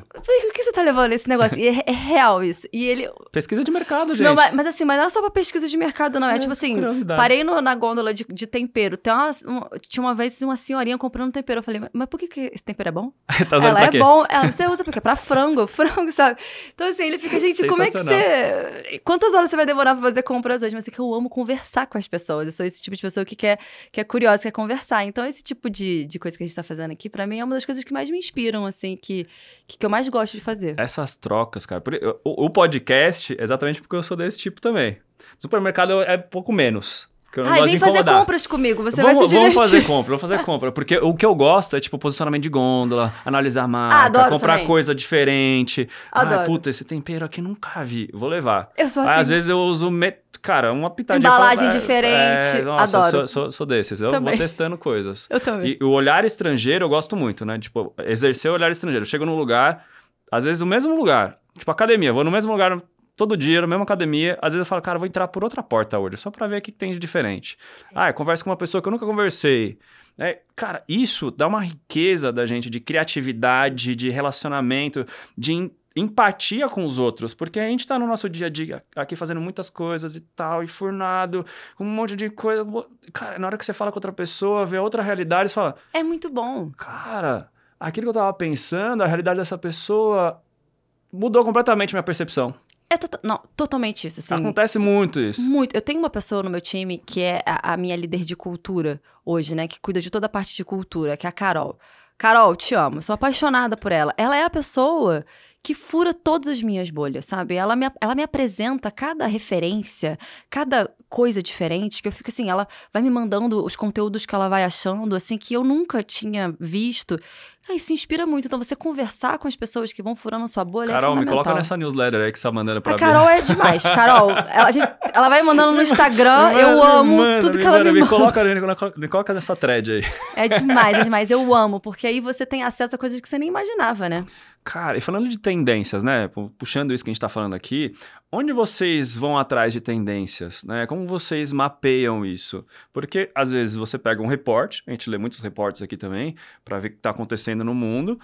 que você tá levando esse negócio? E é, é real isso. E ele. Pesquisa de mercado, gente. Não, mas, mas, assim, mas não é só pra pesquisa de mercado, não. É, é tipo assim, parei no, na gôndola de, de tempero. Tem uma, uma, tinha uma vez uma senhorinha comprando tempero. Eu falei, mas, mas por que, que esse tempero é bom? tá Ela é quê? bom. Ela, você usa por quê? Pra frango, frango, sabe? Então, assim, ele fica, gente, como é que você. Quantas horas você vai demorar pra fazer compras hoje? Mas é que eu amo conversar com as pessoas. Eu sou esse tipo de pessoa que quer, que é curiosa, quer conversar. Então, esse tipo de, de coisa que a gente tá fazendo aqui, pra mim, é uma das coisas que mais me inspiram, assim, que, que, que eu mais gosto de fazer. Essas trocas, cara. O, o podcast, exatamente porque eu sou desse tipo também. Supermercado é pouco menos. Que eu não Ai, gosto vem de incomodar. fazer compras comigo, você vamos, vai se divertir. Vamos fazer compra, vamos fazer compra. Porque o que eu gosto é, tipo, posicionamento de gôndola, analisar marca, Ah, comprar também. coisa diferente. Adoro. Ah, puta, esse tempero aqui nunca vi, vou levar. Eu sou Aí, assim. às vezes eu uso, me... cara, uma pitadinha. Embalagem fala, é, diferente, é, nossa, adoro. Sou, sou, sou desses, eu Também. vou testando coisas. Eu também. E o olhar estrangeiro eu gosto muito, né? Tipo, exercer o olhar estrangeiro. Eu chego num lugar, às vezes o mesmo lugar, tipo academia, vou no mesmo lugar todo dia, na mesma academia, às vezes eu falo, cara, vou entrar por outra porta hoje, só pra ver o que tem de diferente. Ah, eu converso com uma pessoa que eu nunca conversei. É, cara, isso dá uma riqueza da gente de criatividade, de relacionamento, de em- empatia com os outros, porque a gente tá no nosso dia a dia aqui fazendo muitas coisas e tal, e furnado, com um monte de coisa. Cara, na hora que você fala com outra pessoa, vê outra realidade, você fala, É muito bom. cara, aquilo que eu tava pensando, a realidade dessa pessoa mudou completamente minha percepção. É tota- não, totalmente isso, assim. Acontece muito isso. Muito. Eu tenho uma pessoa no meu time que é a, a minha líder de cultura hoje, né? Que cuida de toda a parte de cultura, que é a Carol. Carol, te amo. Sou apaixonada por ela. Ela é a pessoa que fura todas as minhas bolhas, sabe? Ela me, ela me apresenta cada referência, cada coisa diferente, que eu fico assim, ela vai me mandando os conteúdos que ela vai achando, assim, que eu nunca tinha visto. Aí se inspira muito. Então, você conversar com as pessoas que vão furando a sua bolha é Carol, me fundamental. coloca nessa newsletter aí que você tá mandando pra A Carol é demais. Carol, ela, a gente- ela vai mandando no Instagram, eu amo tudo que ela me me manda. coloca, me, coloca- me coloca nessa thread aí. É demais, é demais. Eu amo, porque aí você tem acesso a coisas que você nem imaginava, né? Cara, e falando de tendências, né? pu- Puxando isso que a gente tá falando aqui, onde vocês vão atrás de tendências, né? Como vocês mapeiam isso? Porque às vezes você pega um reporte, a gente lê muitos reportes aqui também, para ver o que tá acontecendo no mundo.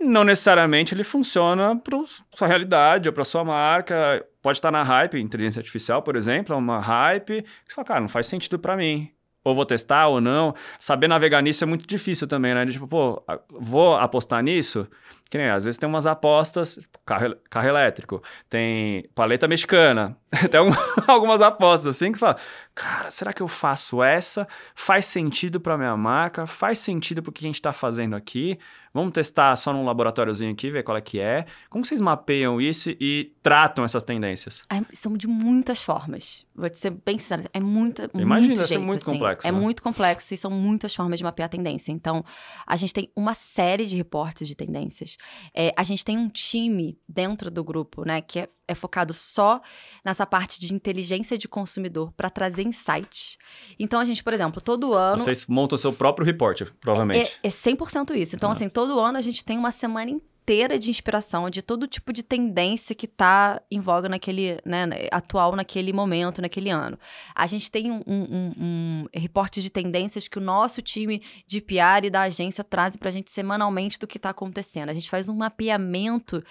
Não necessariamente ele funciona para sua realidade ou para sua marca. Pode estar na hype, inteligência artificial, por exemplo, é uma hype. Você fala, cara, não faz sentido para mim. Ou vou testar ou não. Saber navegar nisso é muito difícil também, né? Tipo, pô, vou apostar nisso? Que nem, às vezes tem umas apostas, tipo, carro, carro elétrico, tem paleta mexicana, tem algum- algumas apostas assim que você fala, cara, será que eu faço essa? Faz sentido para minha marca? Faz sentido pro que a gente tá fazendo aqui? Vamos testar só num laboratóriozinho aqui, ver qual é que é. Como vocês mapeiam isso e tratam essas tendências? É, são de muitas formas. Vou te ser bem sincera, é muita, Imagino, muito jeito, muito assim. complexo, É né? muito complexo e são muitas formas de mapear a tendência. Então, a gente tem uma série de reportes de tendências. É, a gente tem um time dentro do grupo, né, que é, é focado só nessa parte de inteligência de consumidor para trazer insights. Então, a gente, por exemplo, todo ano Vocês montam seu próprio report, provavelmente. é, é 100% isso. Então, Ah. assim, todo ano a gente tem uma semana inteira de inspiração de todo tipo de tendência que tá em voga naquele, né, atual naquele momento, naquele ano. A gente tem um, um, um, reporte de tendências que o nosso time de PR e da agência trazem pra gente semanalmente do que tá acontecendo. A gente faz um mapeamento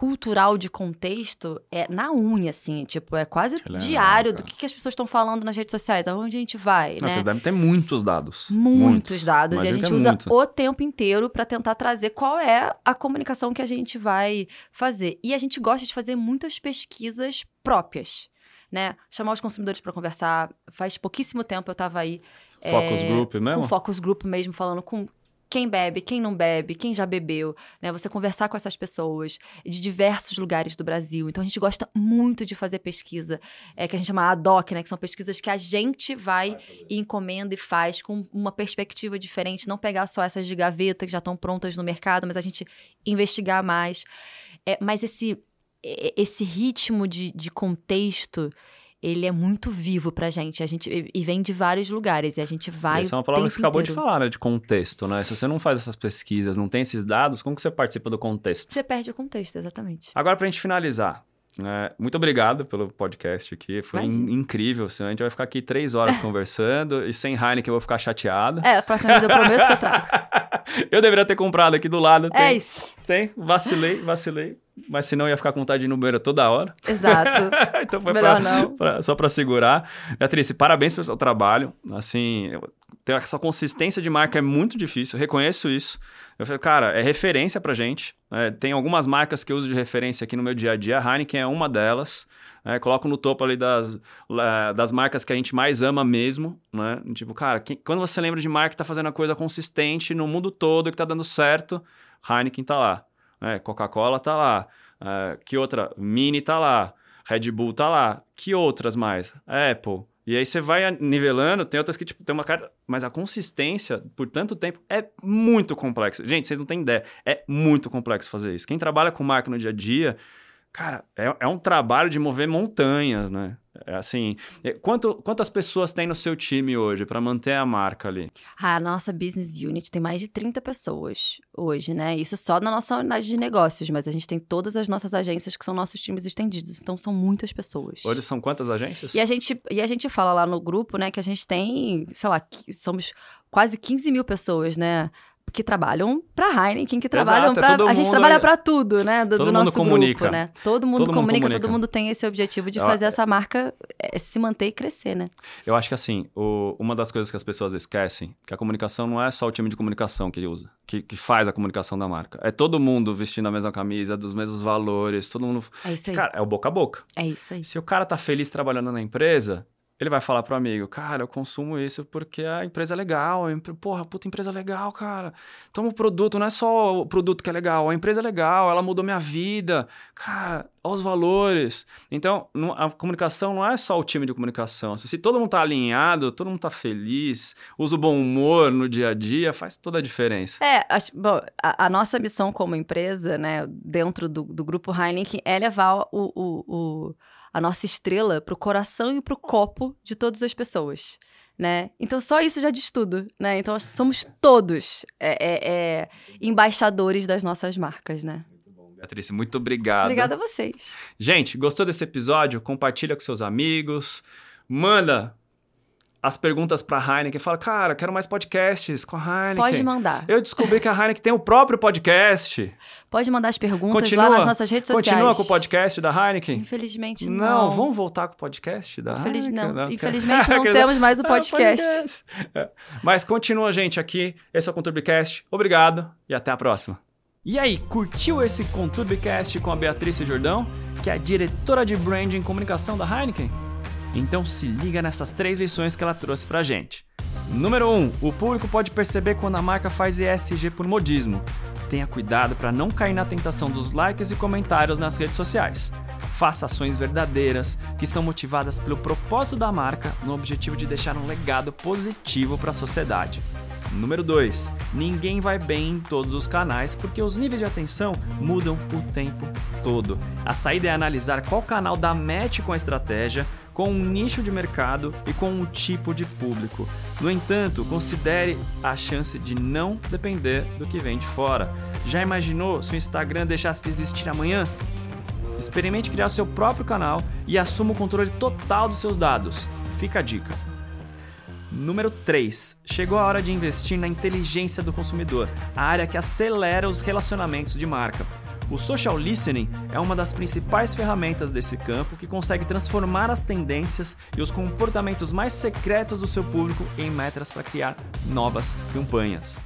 cultural de contexto é na unha, assim, tipo, é quase diário do que, que as pessoas estão falando nas redes sociais, aonde a gente vai, Não, né? Vocês devem ter muitos dados. Muitos dados. E a gente é usa muito. o tempo inteiro para tentar trazer qual é a comunicação que a gente vai fazer. E a gente gosta de fazer muitas pesquisas próprias, né? Chamar os consumidores para conversar. Faz pouquíssimo tempo eu estava aí Focus é, Group mesmo? com focus group mesmo, falando com quem bebe, quem não bebe, quem já bebeu, né? Você conversar com essas pessoas de diversos lugares do Brasil. Então a gente gosta muito de fazer pesquisa, é, que a gente chama ad hoc, né? Que são pesquisas que a gente vai e encomenda e faz com uma perspectiva diferente, não pegar só essas de gaveta que já estão prontas no mercado, mas a gente investigar mais. É, mas esse, esse ritmo de, de contexto, ele é muito vivo pra gente. A gente e- vem de vários lugares e a gente vai. Essa é uma palavra que você acabou de inteiro. falar, né? De contexto, né? Se você não faz essas pesquisas, não tem esses dados, como que você participa do contexto? Você perde o contexto, exatamente. Agora, pra gente finalizar, né? muito obrigado pelo podcast aqui. Foi in- incrível. Senão a gente vai ficar aqui três horas conversando e sem Heineken eu vou ficar chateado. É, a próxima vez eu prometo que eu trago. eu deveria ter comprado aqui do lado. Tem, É isso. Tem. Vacilei, vacilei. Mas senão eu ia ficar com vontade de ir no banheiro toda hora. Exato. então foi Melhor pra- não. pra- só para segurar. Beatriz, parabéns pelo seu trabalho. Assim, ter essa consistência de marca é muito difícil, eu reconheço isso. Eu falei, cara, é referência pra gente. né? tem algumas marcas que eu uso de referência aqui no meu dia a dia. A Heineken é uma delas. né? coloco no topo ali das, das marcas que a gente mais ama mesmo. Né? Tipo, cara, quem- quando você lembra de marca que tá fazendo a coisa consistente no mundo todo, que tá dando certo, Heineken tá lá. né? Coca-Cola tá lá. É, que outra? Mini tá lá. Red Bull tá lá. Que outras mais? Apple. E aí você vai nivelando, tem outras que, tipo, tem uma cara. Mas a consistência, por tanto tempo, é muito complexo. Gente, vocês não têm ideia. É muito complexo fazer isso. Quem trabalha com marca no dia a dia, cara, é, é um trabalho de mover montanhas, né? É assim. é- Quanto, quantas pessoas tem no seu time hoje para manter a marca ali? A nossa business unit tem mais de 30 pessoas hoje, né? Isso só na nossa unidade de negócios, mas a gente tem todas as nossas agências que são nossos times estendidos, então são muitas pessoas. Hoje são quantas agências? E a, gente, e a gente fala lá no grupo, né, que a gente tem, sei lá, somos quase 15 mil pessoas, né? Que trabalham pra Heineken, que trabalham é todo a gente trabalha pra tudo, né? Do, todo do mundo nosso comunica. grupo, né? Todo mundo, Todo mundo comunica, comunica. todo mundo tem esse objetivo de Eu- fazer essa marca eh, se manter e crescer, né? Eu acho que assim, o- uma das coisas que as pessoas esquecem, que a comunicação não é só o time de comunicação que usa, que, que faz a comunicação da marca. É todo mundo vestindo a mesma camisa, dos mesmos valores, todo mundo. É isso aí. Cara, é o boca a boca. é isso aí. Se o cara tá feliz trabalhando na empresa, ele vai falar pro amigo, cara, eu consumo isso porque a empresa é legal, porra, puta empresa legal, cara. Toma o produto, não é só o produto que é legal, a empresa é legal, ela mudou minha vida, cara, olha os valores. Então, a comunicação não é só o time de comunicação. Se todo mundo tá alinhado, todo mundo tá feliz, usa o bom humor no dia a dia, faz toda a diferença. É, acho- bom, a, a nossa missão como empresa, né, dentro do, do grupo Heineken, é levar o, o- o- a nossa estrela pro coração e pro copo de todas as pessoas, né? Então só isso já diz tudo, né? Então somos todos é, é, é, embaixadores das nossas marcas, né? Beatriz, muito obrigado. Obrigada a vocês. Gente, gostou desse episódio? Compartilha com seus amigos. Manda as perguntas pra Heineken. Fala, cara, quero mais podcasts com a Heineken. Pode mandar. Eu descobri que a Heineken tem o próprio podcast. Pode mandar as perguntas Continua- lá nas nossas redes sociais. Continua com o podcast da Heineken? Infelizmente não. Não, vamos voltar com o podcast da Infeliz- Heineken? não. quer- Infelizmente não temos mais o Ah, podcast. podcast. É. Mas continua, gente, aqui. Esse é o Conturbicast. Obrigado e até a próxima. E aí, curtiu esse Conturbicast com a Beatriz Jordão, que é a diretora de branding e comunicação da Heineken? Então se liga nessas três lições que ela trouxe pra gente. Número 1. Um, o público pode perceber quando a marca faz ESG por modismo. Tenha cuidado para não cair na tentação dos likes e comentários nas redes sociais. Faça ações verdadeiras que são motivadas pelo propósito da marca no objetivo de deixar um legado positivo para a sociedade. Número 2. Ninguém vai bem em todos os canais porque os níveis de atenção mudam o tempo todo. A saída é analisar qual canal dá match com a estratégia, com um nicho de mercado e com um tipo de público. No entanto, considere a chance de não depender do que vem de fora. Já imaginou se o Instagram deixasse de existir amanhã? Experimente criar seu próprio canal e assuma o controle total dos seus dados. Fica a dica. Número 3. Chegou a hora de investir na inteligência do consumidor, a área que acelera os relacionamentos de marca. O social listening é uma das principais ferramentas desse campo que consegue transformar as tendências e os comportamentos mais secretos do seu público em metas para criar novas campanhas.